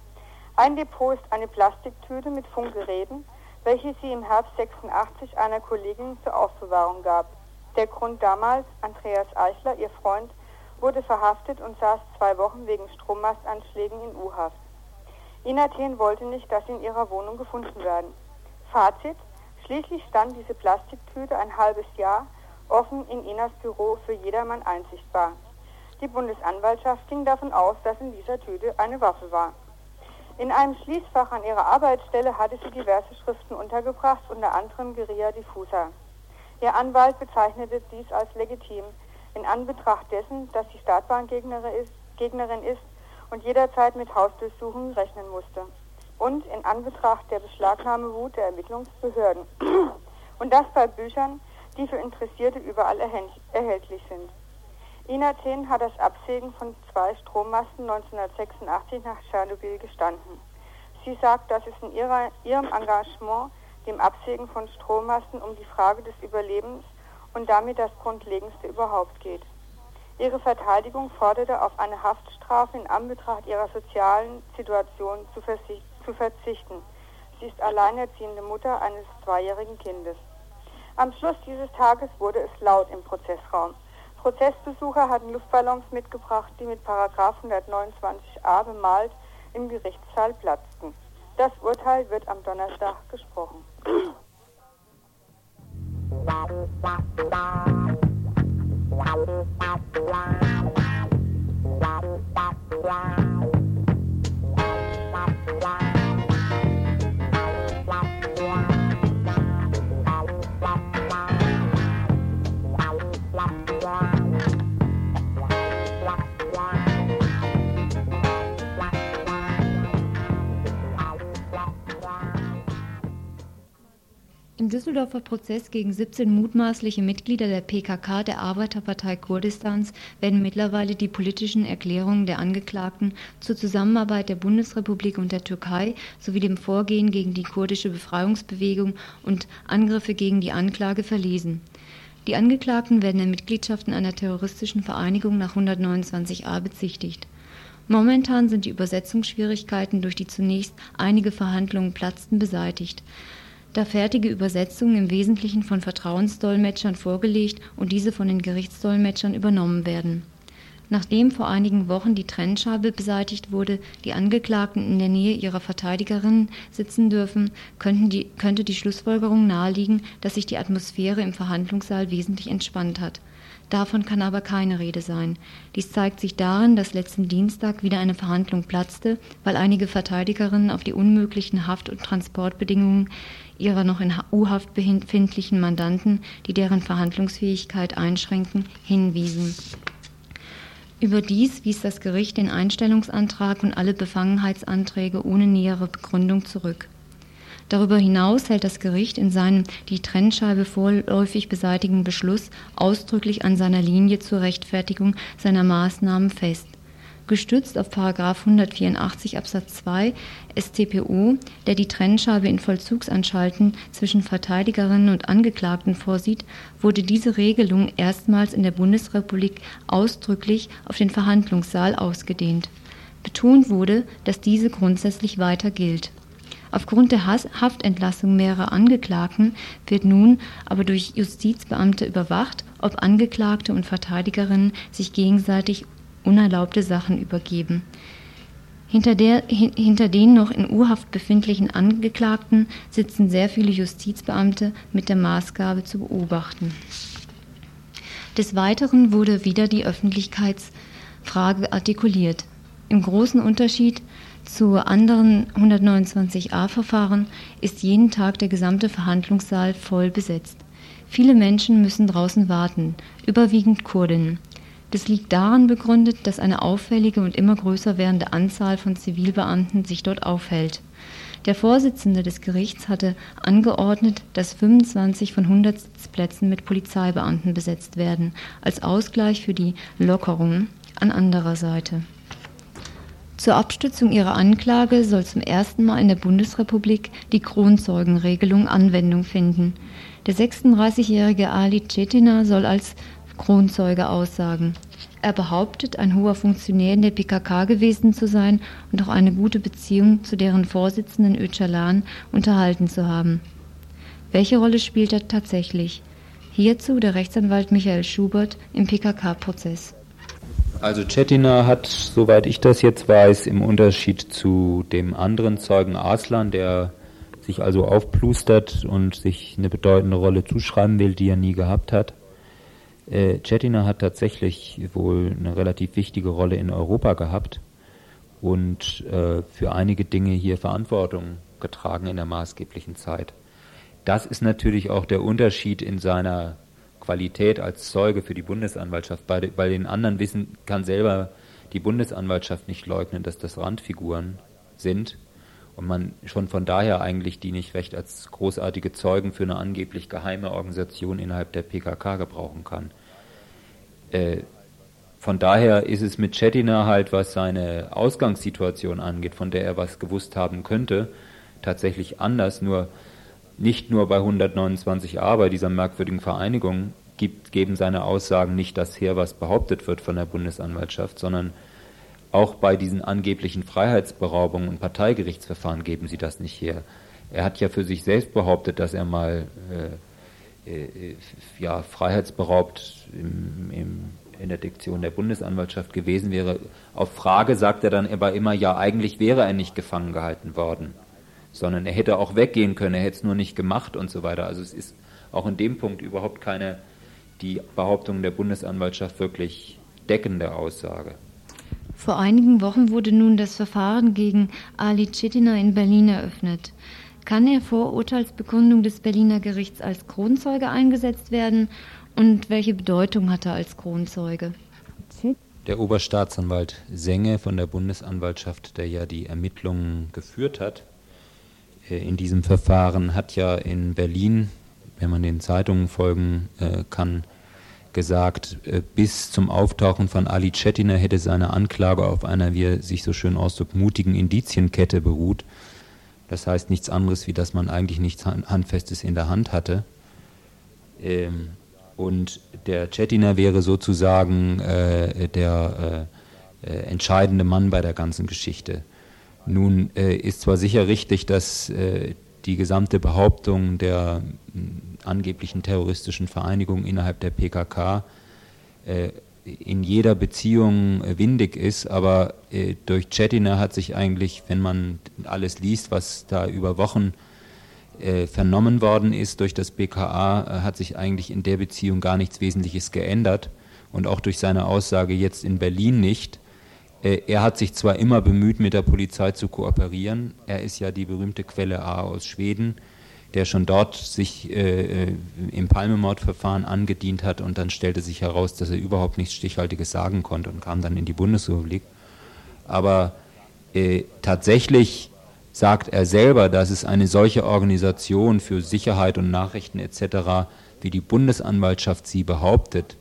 Ein Depot ist eine Plastiktüte mit Funkgeräten, welche sie im Herbst 86 einer Kollegin zur Aufbewahrung gab. Der Grund damals, Andreas Eichler, ihr Freund, wurde verhaftet und saß zwei Wochen wegen Strommastanschlägen in U-Haft. Inaten wollte nicht, dass sie in ihrer Wohnung gefunden werden. Fazit, schließlich stand diese Plastiktüte ein halbes Jahr offen in Inas Büro für jedermann einsichtbar. Die Bundesanwaltschaft ging davon aus, dass in dieser Tüte eine Waffe war. In einem Schließfach an ihrer Arbeitsstelle hatte sie diverse Schriften untergebracht, unter anderem Guerilla Diffusa. Ihr Anwalt bezeichnete dies als legitim, in Anbetracht dessen, dass sie Startbahngegnerin ist, und jederzeit mit Hausdurchsuchungen rechnen musste. Und in Anbetracht der Beschlagnahmewut der Ermittlungsbehörden. und das bei Büchern, die für Interessierte überall erhältlich sind. Inaten hat das Absägen von zwei Strommasten 1986 nach Tschernobyl gestanden. Sie sagt, dass es in ihrer, ihrem Engagement, dem Absägen von Strommasten, um die Frage des Überlebens und damit das Grundlegendste überhaupt geht. Ihre Verteidigung forderte auf eine Haftstrafe in Anbetracht ihrer sozialen Situation zu, zu verzichten. Sie ist alleinerziehende Mutter eines zweijährigen Kindes. Am Schluss dieses Tages wurde es laut im Prozessraum. Prozessbesucher hatten Luftballons mitgebracht, die mit Paragraph 129a bemalt im Gerichtssaal platzten. Das Urteil wird am Donnerstag gesprochen. Im Düsseldorfer Prozess gegen 17 mutmaßliche Mitglieder der PKK, der Arbeiterpartei Kurdistans, werden mittlerweile die politischen Erklärungen der Angeklagten zur Zusammenarbeit der Bundesrepublik und der Türkei sowie dem Vorgehen gegen die kurdische Befreiungsbewegung und Angriffe gegen die Anklage verlesen. Die Angeklagten werden der Mitgliedschaft in einer terroristischen Vereinigung nach 129a bezichtigt. Momentan sind die Übersetzungsschwierigkeiten, durch die zunächst einige Verhandlungen platzten, beseitigt da fertige Übersetzungen im Wesentlichen von Vertrauensdolmetschern vorgelegt und diese von den Gerichtsdolmetschern übernommen werden. Nachdem vor einigen Wochen die Trennscheibe beseitigt wurde, die Angeklagten in der Nähe ihrer Verteidigerinnen sitzen dürfen, die, könnte die Schlussfolgerung naheliegen, dass sich die Atmosphäre im Verhandlungssaal wesentlich entspannt hat. Davon kann aber keine Rede sein. Dies zeigt sich darin, dass letzten Dienstag wieder eine Verhandlung platzte, weil einige Verteidigerinnen auf die unmöglichen Haft- und Transportbedingungen ihrer noch in U-Haft befindlichen Mandanten, die deren Verhandlungsfähigkeit einschränken, hinwiesen. Überdies wies das Gericht den Einstellungsantrag und alle Befangenheitsanträge ohne nähere Begründung zurück. Darüber hinaus hält das Gericht in seinem die Trennscheibe vorläufig beseitigen Beschluss ausdrücklich an seiner Linie zur Rechtfertigung seiner Maßnahmen fest gestützt auf 184 Absatz 2 StPO, der die Trennscheibe in Vollzugsanstalten zwischen Verteidigerinnen und Angeklagten vorsieht, wurde diese Regelung erstmals in der Bundesrepublik ausdrücklich auf den Verhandlungssaal ausgedehnt. Betont wurde, dass diese grundsätzlich weiter gilt. Aufgrund der Haftentlassung mehrerer Angeklagten wird nun aber durch Justizbeamte überwacht, ob Angeklagte und Verteidigerinnen sich gegenseitig unerlaubte Sachen übergeben. Hinter, der, hinter den noch in U-Haft befindlichen Angeklagten sitzen sehr viele Justizbeamte mit der Maßgabe zu beobachten. Des Weiteren wurde wieder die Öffentlichkeitsfrage artikuliert. Im großen Unterschied zu anderen 129a-Verfahren ist jeden Tag der gesamte Verhandlungssaal voll besetzt. Viele Menschen müssen draußen warten, überwiegend Kurdinnen. Das liegt daran begründet, dass eine auffällige und immer größer werdende Anzahl von Zivilbeamten sich dort aufhält. Der Vorsitzende des Gerichts hatte angeordnet, dass 25 von 100 Sitzplätzen mit Polizeibeamten besetzt werden, als Ausgleich für die Lockerungen an anderer Seite. Zur Abstützung ihrer Anklage soll zum ersten Mal in der Bundesrepublik die Kronzeugenregelung Anwendung finden. Der 36-jährige Ali Cetina soll als Kronzeuge aussagen. Er behauptet, ein hoher Funktionär in der PKK gewesen zu sein und auch eine gute Beziehung zu deren Vorsitzenden Öcalan unterhalten zu haben. Welche Rolle spielt er tatsächlich? Hierzu der Rechtsanwalt Michael Schubert im PKK-Prozess. Also Cetina hat, soweit ich das jetzt weiß, im Unterschied zu dem anderen Zeugen Aslan, der sich also aufplustert und sich eine bedeutende Rolle zuschreiben will, die er nie gehabt hat, äh, Cetina hat tatsächlich wohl eine relativ wichtige Rolle in Europa gehabt und äh, für einige Dinge hier Verantwortung getragen in der maßgeblichen Zeit. Das ist natürlich auch der Unterschied in seiner Qualität als Zeuge für die Bundesanwaltschaft. Bei, bei den anderen wissen kann selber die Bundesanwaltschaft nicht leugnen, dass das Randfiguren sind und man schon von daher eigentlich die nicht recht als großartige Zeugen für eine angeblich geheime Organisation innerhalb der PKK gebrauchen kann. Äh, von daher ist es mit Chetiner halt, was seine Ausgangssituation angeht, von der er was gewusst haben könnte, tatsächlich anders. Nur nicht nur bei 129a, bei dieser merkwürdigen Vereinigung, gibt, geben seine Aussagen nicht das her, was behauptet wird von der Bundesanwaltschaft, sondern auch bei diesen angeblichen Freiheitsberaubungen und Parteigerichtsverfahren geben sie das nicht her. Er hat ja für sich selbst behauptet, dass er mal äh, äh, ja, freiheitsberaubt im, im, in der Diktion der Bundesanwaltschaft gewesen wäre. Auf Frage sagt er dann aber immer, ja, eigentlich wäre er nicht gefangen gehalten worden, sondern er hätte auch weggehen können, er hätte es nur nicht gemacht und so weiter. Also es ist auch in dem Punkt überhaupt keine die Behauptung der Bundesanwaltschaft wirklich deckende Aussage. Vor einigen Wochen wurde nun das Verfahren gegen Ali Cetina in Berlin eröffnet. Kann er vor Urteilsbekundung des Berliner Gerichts als Kronzeuge eingesetzt werden und welche Bedeutung hat er als Kronzeuge? Der Oberstaatsanwalt Senge von der Bundesanwaltschaft, der ja die Ermittlungen geführt hat, äh, in diesem Verfahren hat ja in Berlin, wenn man den Zeitungen folgen äh, kann, gesagt, äh, bis zum Auftauchen von Ali Chetiner hätte seine Anklage auf einer, wie er sich so schön ausdrückt, mutigen Indizienkette beruht. Das heißt nichts anderes, wie dass man eigentlich nichts Handfestes in der Hand hatte. Ähm, und der Chetiner wäre sozusagen äh, der äh, äh, entscheidende Mann bei der ganzen Geschichte. Nun äh, ist zwar sicher richtig, dass äh, die gesamte Behauptung der angeblichen terroristischen Vereinigung innerhalb der PKK in jeder Beziehung äh, windig ist, aber äh, durch Chetiner hat sich eigentlich, wenn man alles liest, was da über Wochen äh, vernommen worden ist durch das BKA, hat sich eigentlich in der Beziehung gar nichts Wesentliches geändert und auch durch seine Aussage jetzt in Berlin nicht. Er hat sich zwar immer bemüht, mit der Polizei zu kooperieren, er ist ja die berühmte Quelle A aus Schweden, der schon dort sich äh, äh, im Palmemordverfahren angedient hat und dann stellte sich heraus, dass er überhaupt nichts Stichhaltiges sagen konnte und kam dann in die Bundesrepublik. Aber äh, tatsächlich sagt er selber, dass es eine solche Organisation für Sicherheit und Nachrichten etc., wie die Bundesanwaltschaft sie behauptet,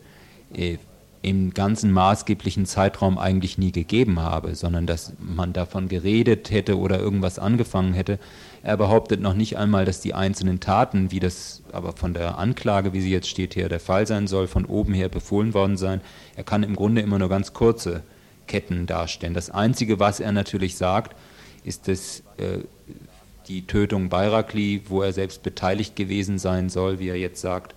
äh, im ganzen maßgeblichen Zeitraum eigentlich nie gegeben habe, sondern dass man davon geredet hätte oder irgendwas angefangen hätte, er behauptet noch nicht einmal, dass die einzelnen Taten, wie das aber von der Anklage, wie sie jetzt steht, her der Fall sein soll, von oben her befohlen worden sein. Er kann im Grunde immer nur ganz kurze Ketten darstellen. Das Einzige, was er natürlich sagt, ist, dass äh, die Tötung Bayrakli, wo er selbst beteiligt gewesen sein soll, wie er jetzt sagt,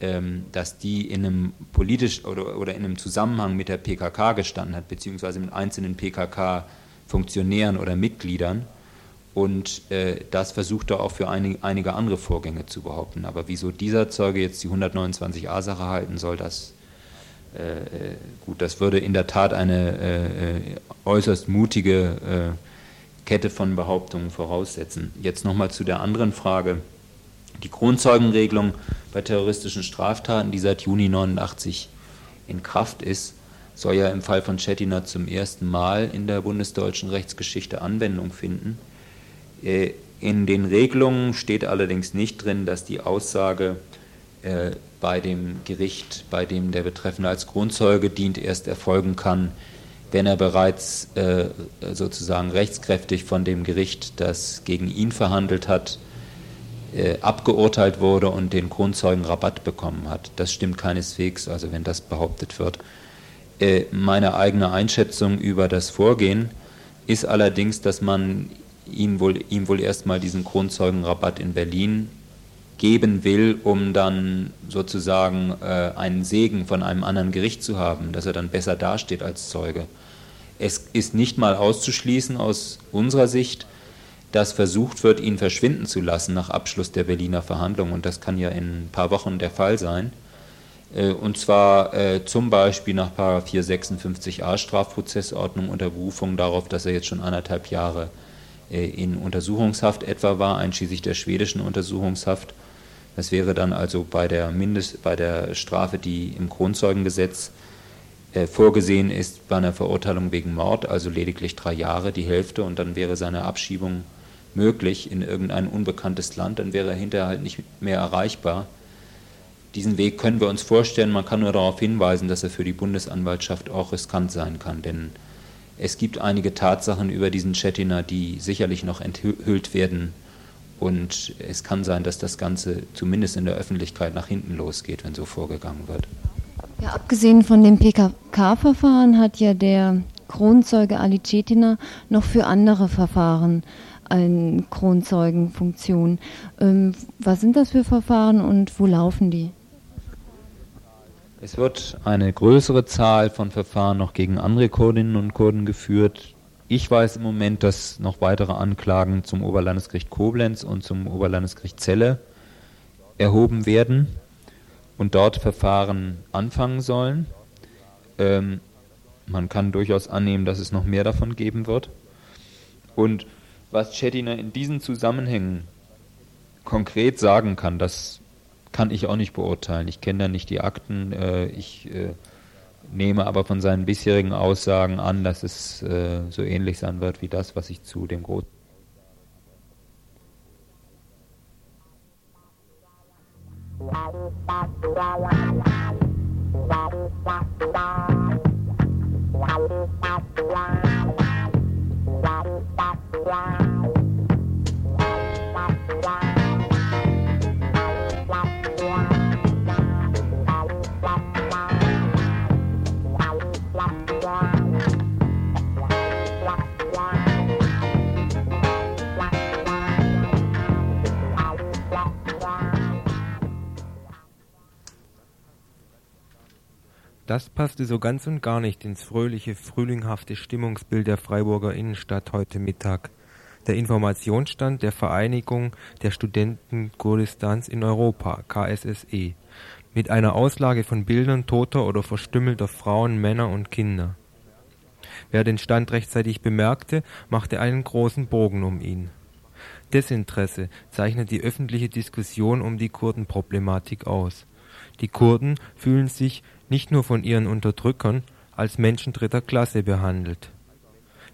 ähm, dass die in einem politisch oder, oder in einem Zusammenhang mit der PKK gestanden hat, beziehungsweise mit einzelnen PKK-Funktionären oder Mitgliedern und äh, das versucht er auch für einig, einige andere Vorgänge zu behaupten. Aber wieso dieser Zeuge jetzt die 129a-Sache halten soll, das äh, äh, gut, das würde in der Tat eine äh, äh äußerst mutige äh, Kette von Behauptungen voraussetzen. Jetzt nochmal zu der anderen Frage. Die Kronzeugenregelung bei terroristischen Straftaten, die seit Juni 89 in Kraft ist, soll ja im Fall von Chettina zum ersten Mal in der bundesdeutschen Rechtsgeschichte Anwendung finden. Äh, in den Regelungen steht allerdings nicht drin, dass die Aussage äh, bei dem Gericht, bei dem der Betreffende als Grundzeuge dient, erst erfolgen kann, wenn er bereits äh, sozusagen rechtskräftig von dem Gericht, das gegen ihn verhandelt hat, abgeurteilt wurde und den Grundzeugen Rabatt bekommen hat. Das stimmt keineswegs, also wenn das behauptet wird. Meine eigene Einschätzung über das Vorgehen ist allerdings, dass man ihm wohl, ihm wohl erstmal diesen Kronzeugenrabatt in Berlin geben will, um dann sozusagen äh, einen Segen von einem anderen Gericht zu haben, dass er dann besser dasteht als Zeuge. Es ist nicht mal auszuschließen aus unserer Sicht, dass versucht wird, ihn verschwinden zu lassen nach Abschluss der Berliner Verhandlungen. Und das kann ja in ein paar Wochen der Fall sein. Äh, und zwar äh, zum Beispiel nach 456a Strafprozessordnung unter Berufung darauf, dass er jetzt schon anderthalb Jahre in Untersuchungshaft etwa war, einschließlich der schwedischen Untersuchungshaft. Das wäre dann also bei der, Mindest, bei der Strafe, die im Kronzeugengesetz äh, vorgesehen ist, bei einer Verurteilung wegen Mord, also lediglich drei Jahre, die Hälfte, und dann wäre seine Abschiebung möglich in irgendein unbekanntes Land, dann wäre er hinterher halt nicht mehr erreichbar. diesen Weg können wir uns vorstellen. Man kann nur darauf hinweisen, dass er für die Bundesanwaltschaft auch riskant sein kann, denn es gibt einige Tatsachen über diesen Chetiner, die sicherlich noch enthüllt werden. Und es kann sein, dass das Ganze zumindest in der Öffentlichkeit nach hinten losgeht, wenn so vorgegangen wird. Ja, abgesehen von dem PKK-Verfahren hat ja der Kronzeuge Ali Cetina noch für andere Verfahren eine Kronzeugenfunktion. Ähm, was sind das für Verfahren und wo laufen die? Es wird eine größere Zahl von Verfahren noch gegen andere Kurdinnen und Kurden geführt. Ich weiß im Moment, dass noch weitere Anklagen zum Oberlandesgericht Koblenz und zum Oberlandesgericht Celle erhoben werden und dort Verfahren anfangen sollen. Ähm, man kann durchaus annehmen, dass es noch mehr davon geben wird. Und was Cetina in diesen Zusammenhängen konkret sagen kann, das kann ich auch nicht beurteilen. Ich kenne da nicht die Akten. Äh, ich äh, nehme aber von seinen bisherigen Aussagen an, dass es äh, so ähnlich sein wird wie das, was ich zu dem Groß Das passte so ganz und gar nicht ins fröhliche, frühlinghafte Stimmungsbild der Freiburger Innenstadt heute Mittag. Der Informationsstand der Vereinigung der Studenten Kurdistans in Europa, KSSE, mit einer Auslage von Bildern toter oder verstümmelter Frauen, Männer und Kinder. Wer den Stand rechtzeitig bemerkte, machte einen großen Bogen um ihn. Desinteresse zeichnet die öffentliche Diskussion um die Kurdenproblematik aus. Die Kurden fühlen sich nicht nur von ihren Unterdrückern als Menschen dritter Klasse behandelt.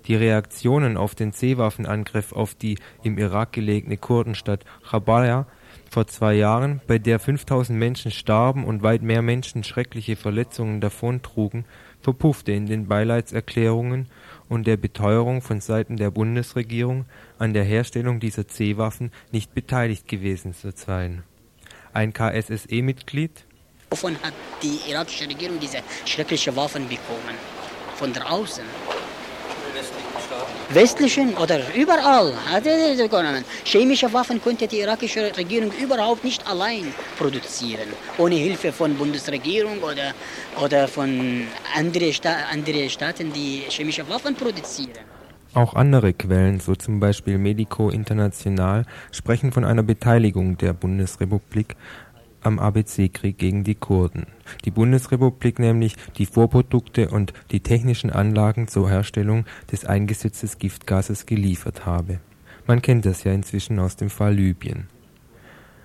Die Reaktionen auf den Seewaffenangriff auf die im Irak gelegene Kurdenstadt Chabaya vor zwei Jahren, bei der 5000 Menschen starben und weit mehr Menschen schreckliche Verletzungen davontrugen, verpuffte in den Beileidserklärungen und der Beteuerung von Seiten der Bundesregierung, an der Herstellung dieser C-Waffen nicht beteiligt gewesen zu sein. Ein KSSE-Mitglied Wovon hat die irakische Regierung diese schrecklichen Waffen bekommen? Von draußen. Westlichen oder überall hat er bekommen. Chemische Waffen konnte die irakische Regierung überhaupt nicht allein produzieren, ohne Hilfe von Bundesregierung oder, oder von anderen Sta andere Staaten, die chemische Waffen produzieren. Auch andere Quellen, so zum Beispiel Medico International, sprechen von einer Beteiligung der Bundesrepublik am ABC-Krieg gegen die Kurden. Die Bundesrepublik nämlich die Vorprodukte und die technischen Anlagen zur Herstellung des eingesetzten Giftgases geliefert habe. Man kennt das ja inzwischen aus dem Fall Libyen.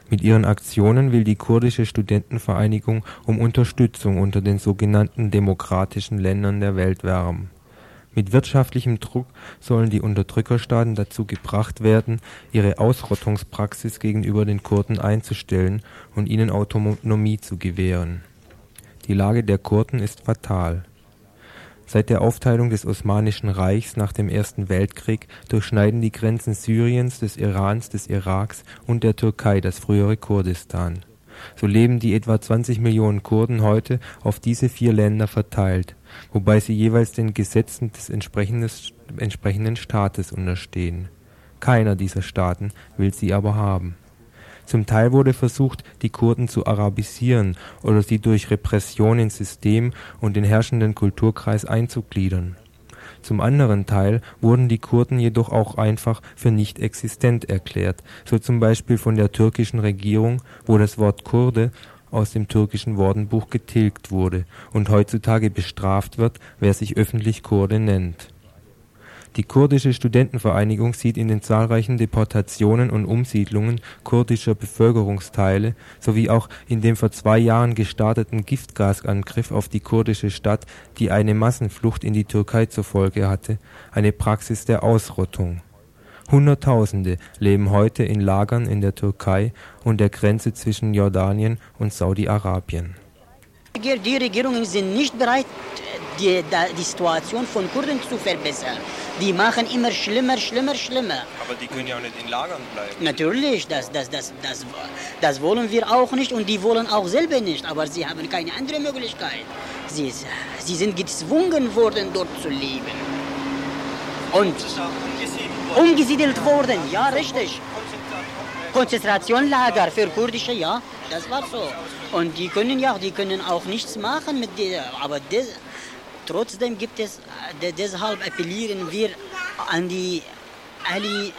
Mit ihren Aktionen will die kurdische Studentenvereinigung um Unterstützung unter den sogenannten demokratischen Ländern der Welt werben mit wirtschaftlichem Druck sollen die Unterdrückerstaaten dazu gebracht werden, ihre Ausrottungspraxis gegenüber den Kurden einzustellen und ihnen Autonomie zu gewähren. Die Lage der Kurden ist fatal. Seit der Aufteilung des Osmanischen Reichs nach dem Ersten Weltkrieg durchschneiden die Grenzen Syriens, des Irans, des Iraks und der Türkei das frühere Kurdistan. So leben die etwa 20 Millionen Kurden heute auf diese vier Länder verteilt wobei sie jeweils den Gesetzen des entsprechenden Staates unterstehen. Keiner dieser Staaten will sie aber haben. Zum Teil wurde versucht, die Kurden zu arabisieren oder sie durch Repression ins System und den herrschenden Kulturkreis einzugliedern. Zum anderen Teil wurden die Kurden jedoch auch einfach für nicht existent erklärt, so zum Beispiel von der türkischen Regierung, wo das Wort Kurde aus dem türkischen Wortenbuch getilgt wurde und heutzutage bestraft wird, wer sich öffentlich Kurde nennt. Die kurdische Studentenvereinigung sieht in den zahlreichen Deportationen und Umsiedlungen kurdischer Bevölkerungsteile sowie auch in dem vor zwei Jahren gestarteten Giftgasangriff auf die kurdische Stadt, die eine Massenflucht in die Türkei zur Folge hatte, eine Praxis der Ausrottung Hunderttausende leben heute in Lagern in der Türkei und der Grenze zwischen Jordanien und Saudi-Arabien. Die Regierungen sind nicht bereit, die, die Situation von Kurden zu verbessern. Die machen immer schlimmer, schlimmer, schlimmer. Aber die können ja auch nicht in Lagern bleiben. Natürlich, das, das, das, das, das wollen wir auch nicht und die wollen auch selber nicht. Aber sie haben keine andere Möglichkeit. Sie, sie sind gezwungen worden, dort zu leben. Und umgesiedelt worden, ja, richtig. Konzentrationslager für kurdische, ja, das war so. Und die können ja, die können auch nichts machen mit der, aber das, trotzdem gibt es, deshalb appellieren wir an die alle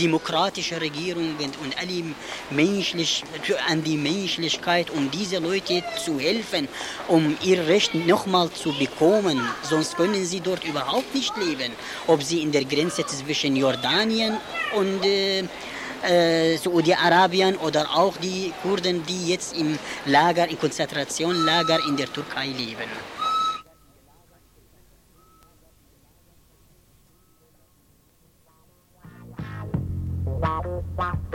demokratische Regierungen und alle menschlich, an die Menschlichkeit, um diese Leute zu helfen, um ihr Recht nochmal zu bekommen. Sonst können sie dort überhaupt nicht leben. Ob sie in der Grenze zwischen Jordanien und äh, äh, Saudi-Arabien oder auch die Kurden, die jetzt im Lager, im Konzentrationslager in der Türkei leben. Wow.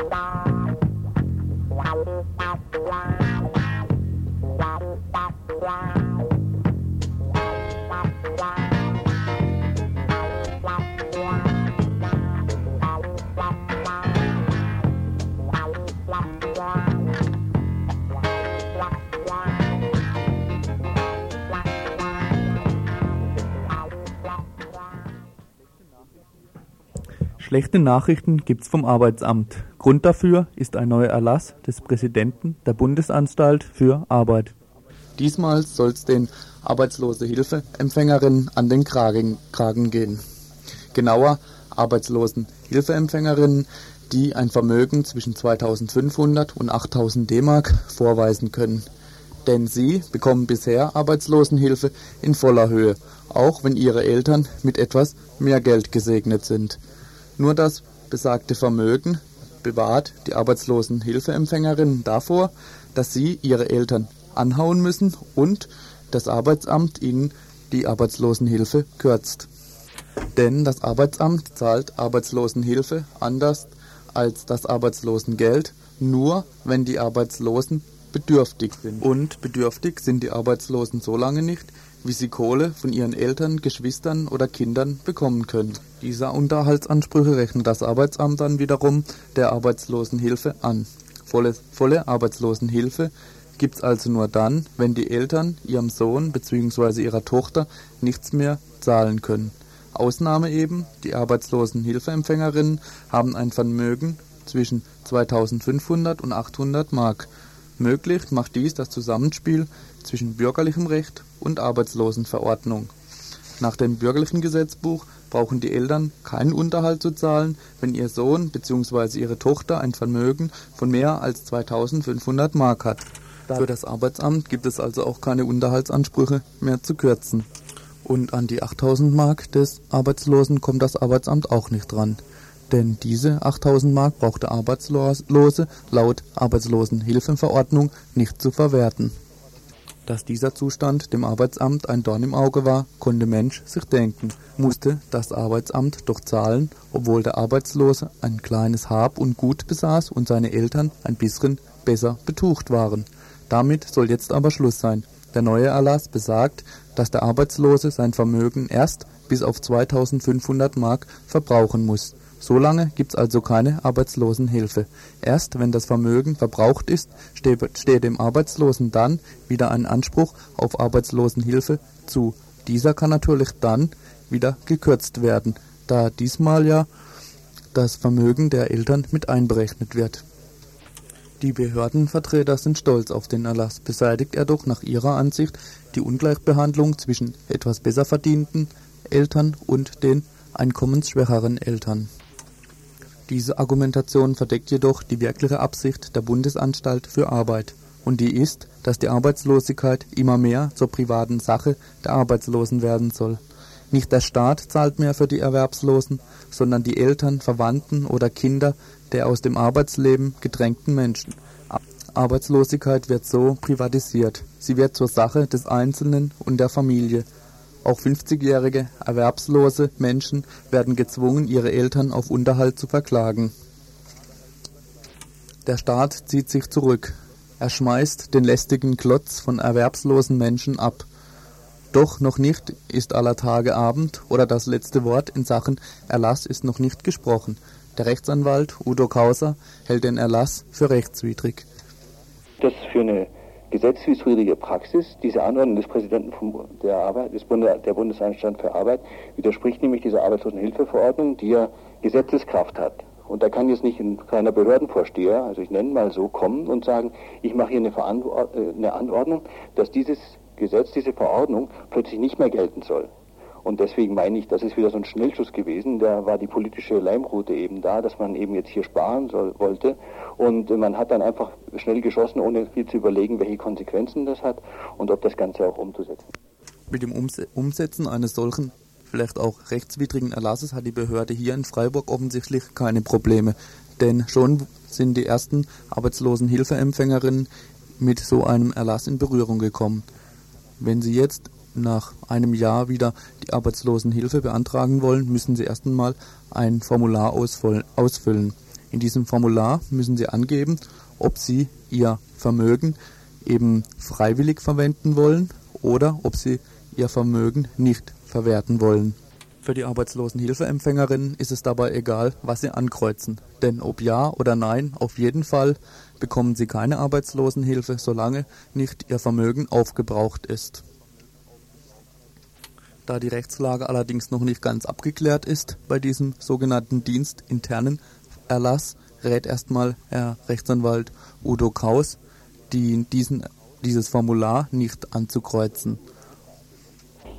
Schlechte Nachrichten gibt's vom Arbeitsamt. Grund dafür ist ein neuer Erlass des Präsidenten der Bundesanstalt für Arbeit. Diesmal soll es den Arbeitslosehilfeempfängerinnen an den Kragen, Kragen gehen. Genauer Arbeitslosenhilfeempfängerinnen, die ein Vermögen zwischen 2500 und 8000 D-Mark vorweisen können. Denn sie bekommen bisher Arbeitslosenhilfe in voller Höhe, auch wenn ihre Eltern mit etwas mehr Geld gesegnet sind. Nur das besagte Vermögen bewahrt die Arbeitslosenhilfeempfängerinnen davor, dass sie ihre Eltern anhauen müssen und das Arbeitsamt ihnen die Arbeitslosenhilfe kürzt. Denn das Arbeitsamt zahlt Arbeitslosenhilfe anders als das Arbeitslosengeld, nur wenn die Arbeitslosen bedürftig sind. Und bedürftig sind die Arbeitslosen so lange nicht, wie sie Kohle von ihren Eltern, Geschwistern oder Kindern bekommen können. Diese Unterhaltsansprüche rechnet das Arbeitsamt dann wiederum der Arbeitslosenhilfe an. Volle, volle Arbeitslosenhilfe es also nur dann, wenn die Eltern ihrem Sohn bzw. ihrer Tochter nichts mehr zahlen können. Ausnahme eben, die Arbeitslosenhilfeempfängerinnen haben ein Vermögen zwischen 2500 und 800 Mark. Möglich macht dies das Zusammenspiel zwischen bürgerlichem Recht und Arbeitslosenverordnung. Nach dem bürgerlichen Gesetzbuch brauchen die Eltern keinen Unterhalt zu zahlen, wenn ihr Sohn bzw. ihre Tochter ein Vermögen von mehr als 2500 Mark hat. Für das Arbeitsamt gibt es also auch keine Unterhaltsansprüche mehr zu kürzen. Und an die 8000 Mark des Arbeitslosen kommt das Arbeitsamt auch nicht dran. Denn diese 8000 Mark braucht der Arbeitslose laut Arbeitslosenhilfenverordnung nicht zu verwerten. Dass dieser Zustand dem Arbeitsamt ein Dorn im Auge war, konnte Mensch sich denken, musste das Arbeitsamt doch zahlen, obwohl der Arbeitslose ein kleines Hab und Gut besaß und seine Eltern ein bisschen besser betucht waren. Damit soll jetzt aber Schluss sein. Der neue Erlass besagt, dass der Arbeitslose sein Vermögen erst bis auf 2500 Mark verbrauchen muss. Solange gibt's also keine Arbeitslosenhilfe. Erst wenn das Vermögen verbraucht ist, steht dem Arbeitslosen dann wieder ein Anspruch auf Arbeitslosenhilfe zu. Dieser kann natürlich dann wieder gekürzt werden, da diesmal ja das Vermögen der Eltern mit einberechnet wird. Die Behördenvertreter sind stolz auf den Erlass, beseitigt er doch nach ihrer Ansicht die Ungleichbehandlung zwischen etwas besser verdienten Eltern und den einkommensschwächeren Eltern. Diese Argumentation verdeckt jedoch die wirkliche Absicht der Bundesanstalt für Arbeit, und die ist, dass die Arbeitslosigkeit immer mehr zur privaten Sache der Arbeitslosen werden soll. Nicht der Staat zahlt mehr für die Erwerbslosen, sondern die Eltern, Verwandten oder Kinder der aus dem Arbeitsleben gedrängten Menschen. Arbeitslosigkeit wird so privatisiert. Sie wird zur Sache des Einzelnen und der Familie Auch 50-jährige erwerbslose Menschen werden gezwungen, ihre Eltern auf Unterhalt zu verklagen. Der Staat zieht sich zurück. Er schmeißt den lästigen Klotz von erwerbslosen Menschen ab. Doch noch nicht ist aller Tage Abend oder das letzte Wort in Sachen Erlass ist noch nicht gesprochen. Der Rechtsanwalt Udo Kauser hält den Erlass für rechtswidrig. Das für eine gesetzwidrige Praxis, diese Anordnung des Präsidenten der, Arbeit, des Bundes, der Bundesanstalt für Arbeit, widerspricht nämlich dieser Arbeitslosenhilfeverordnung, die ja Gesetzeskraft hat. Und da kann jetzt nicht ein kleiner Behördenvorsteher, also ich nenne mal so, kommen und sagen, ich mache hier eine, äh, eine Anordnung, dass dieses Gesetz, diese Verordnung plötzlich nicht mehr gelten soll. Und deswegen meine ich, das ist wieder so ein Schnellschuss gewesen. Da war die politische Leimroute eben da, dass man eben jetzt hier sparen soll, wollte. Und man hat dann einfach schnell geschossen, ohne viel zu überlegen, welche Konsequenzen das hat und ob das Ganze auch umzusetzen. Mit dem Umsetzen eines solchen, vielleicht auch rechtswidrigen Erlasses hat die Behörde hier in Freiburg offensichtlich keine Probleme. Denn schon sind die ersten arbeitslosen Hilfeempfängerinnen mit so einem Erlass in Berührung gekommen. Wenn Sie jetzt nach einem Jahr wieder die Arbeitslosenhilfe beantragen wollen, müssen Sie erst einmal ein Formular ausfüllen. In diesem Formular müssen Sie angeben, ob Sie Ihr Vermögen eben freiwillig verwenden wollen oder ob Sie Ihr Vermögen nicht verwerten wollen. Für die Arbeitslosenhilfeempfängerinnen ist es dabei egal, was sie ankreuzen. Denn ob ja oder nein, auf jeden Fall bekommen sie keine Arbeitslosenhilfe, solange nicht ihr Vermögen aufgebraucht ist. Da die Rechtslage allerdings noch nicht ganz abgeklärt ist bei diesem sogenannten dienstinternen Erlass, rät erstmal Herr Rechtsanwalt Udo Kraus, die, diesen, dieses Formular nicht anzukreuzen.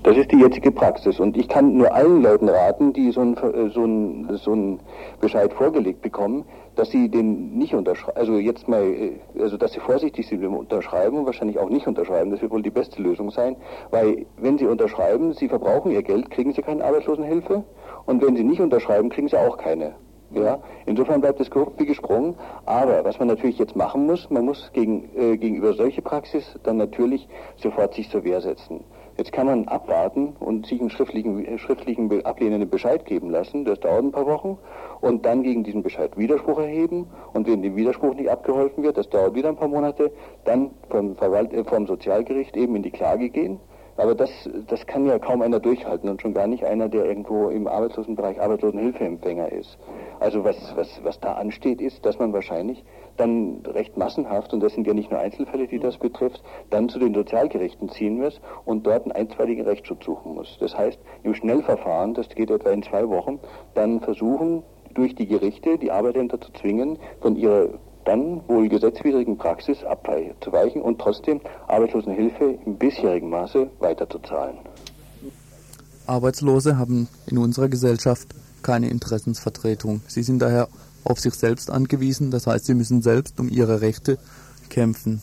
Das ist die jetzige Praxis und ich kann nur allen Leuten raten, die so einen so so ein Bescheid vorgelegt bekommen, dass sie den nicht unterschreiben, also jetzt mal, äh, also dass sie vorsichtig sind mit Unterschreiben und wahrscheinlich auch nicht unterschreiben, das wird wohl die beste Lösung sein, weil wenn sie unterschreiben, sie verbrauchen ihr Geld, kriegen sie keine Arbeitslosenhilfe und wenn sie nicht unterschreiben, kriegen sie auch keine. Ja, insofern bleibt es grob wie gesprungen. Aber was man natürlich jetzt machen muss, man muss gegen, äh, gegenüber solche Praxis dann natürlich sofort sich zur Wehr setzen. Jetzt kann man abwarten und sich einen schriftlichen, schriftlichen ablehnenden Bescheid geben lassen. Das dauert ein paar Wochen. Und dann gegen diesen Bescheid Widerspruch erheben. Und wenn dem Widerspruch nicht abgeholfen wird, das dauert wieder ein paar Monate, dann vom, Verwalt äh, vom Sozialgericht eben in die Klage gehen. Aber das, das kann ja kaum einer durchhalten und schon gar nicht einer, der irgendwo im Arbeitslosenbereich Arbeitslosenhilfeempfänger ist. Also was, was, was da ansteht, ist, dass man wahrscheinlich dann recht massenhaft, und das sind ja nicht nur Einzelfälle, die das betrifft, dann zu den Sozialgerichten ziehen muss und dort einen einstweiligen Rechtsschutz suchen muss. Das heißt, im Schnellverfahren, das geht etwa in zwei Wochen, dann versuchen, durch die Gerichte die Arbeitsämter zu zwingen, von ihrer dann wohl gesetzwidrigen Praxis abzuweichen und trotzdem Arbeitslosenhilfe im bisherigen Maße weiterzuzahlen. Arbeitslose haben in unserer Gesellschaft keine Interessensvertretung. Sie sind daher auf sich selbst angewiesen, das heißt, sie müssen selbst um ihre Rechte kämpfen.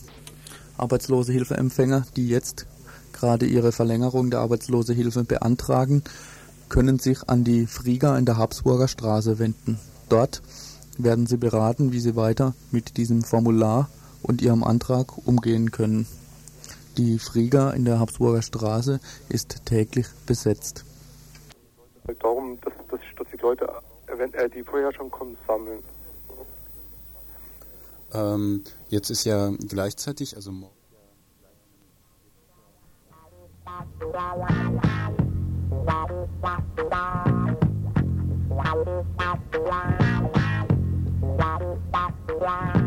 Arbeitslose Hilfeempfänger, die jetzt gerade ihre Verlängerung der Arbeitslosehilfe beantragen, können sich an die Friga in der Habsburger Straße wenden. Dort werden Sie beraten, wie Sie weiter mit diesem Formular und Ihrem Antrag umgehen können. Die Frieger in der Habsburger Straße ist täglich besetzt. Darum, dass, dass, dass die Leute, wenn, äh, die vorher schon kommen, sammeln. Ähm, jetzt ist ja gleichzeitig, also Wow.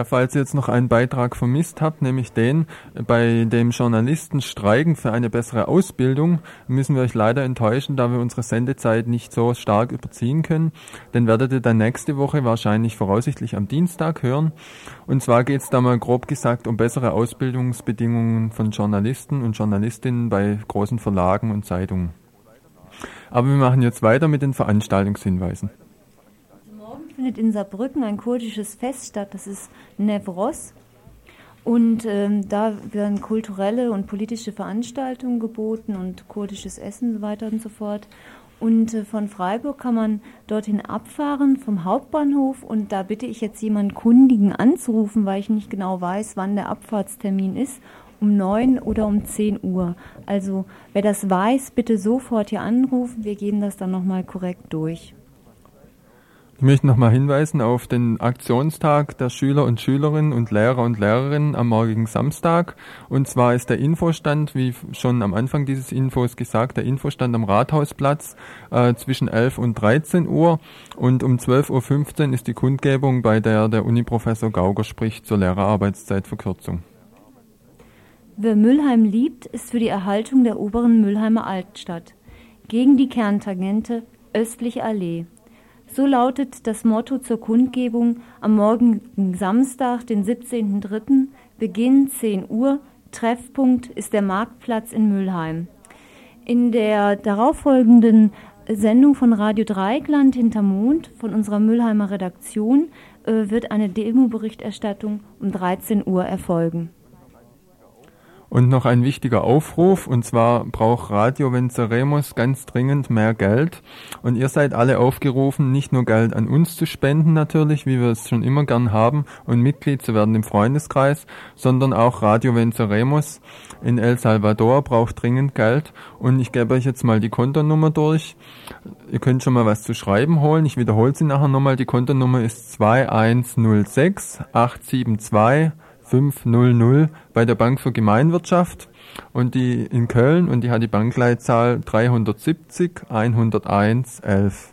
Ja, falls ihr jetzt noch einen Beitrag vermisst habt, nämlich den, bei dem Journalisten streiken für eine bessere Ausbildung, müssen wir euch leider enttäuschen, da wir unsere Sendezeit nicht so stark überziehen können. Den werdet ihr dann nächste Woche wahrscheinlich voraussichtlich am Dienstag hören. Und zwar geht es da mal grob gesagt um bessere Ausbildungsbedingungen von Journalisten und Journalistinnen bei großen Verlagen und Zeitungen. Aber wir machen jetzt weiter mit den Veranstaltungshinweisen findet in Saarbrücken ein kurdisches Fest statt, das ist Nevros. Und ähm, da werden kulturelle und politische Veranstaltungen geboten und kurdisches Essen und so weiter und so fort. Und äh, von Freiburg kann man dorthin abfahren vom Hauptbahnhof und da bitte ich jetzt jemanden Kundigen anzurufen, weil ich nicht genau weiß, wann der Abfahrtstermin ist, um 9 oder um 10 Uhr. Also wer das weiß, bitte sofort hier anrufen, wir gehen das dann nochmal korrekt durch. Ich möchte nochmal hinweisen auf den Aktionstag der Schüler und Schülerinnen und Lehrer und Lehrerinnen am morgigen Samstag. Und zwar ist der Infostand, wie schon am Anfang dieses Infos gesagt, der Infostand am Rathausplatz äh, zwischen 11 und 13 Uhr. Und um 12.15 Uhr ist die Kundgebung, bei der der Uniprofessor Gauger spricht zur Lehrerarbeitszeitverkürzung. Wer Müllheim liebt, ist für die Erhaltung der oberen Müllheimer Altstadt. Gegen die Kerntangente östliche Allee. So lautet das Motto zur Kundgebung am morgigen Samstag, den 17.03., Beginn 10 Uhr. Treffpunkt ist der Marktplatz in Mülheim. In der darauffolgenden Sendung von Radio Dreieckland hinter Mond von unserer Mülheimer Redaktion äh, wird eine Demo-Berichterstattung um 13 Uhr erfolgen. Und noch ein wichtiger Aufruf, und zwar braucht Radio Venceremos ganz dringend mehr Geld. Und ihr seid alle aufgerufen, nicht nur Geld an uns zu spenden natürlich, wie wir es schon immer gern haben, und Mitglied zu werden im Freundeskreis, sondern auch Radio Venceremos in El Salvador braucht dringend Geld. Und ich gebe euch jetzt mal die Kontonummer durch. Ihr könnt schon mal was zu schreiben holen. Ich wiederhole sie nachher nochmal. Die Kontonummer ist 2106 872 500 bei der Bank für Gemeinwirtschaft und die in Köln und die hat die Bankleitzahl 370 101 11.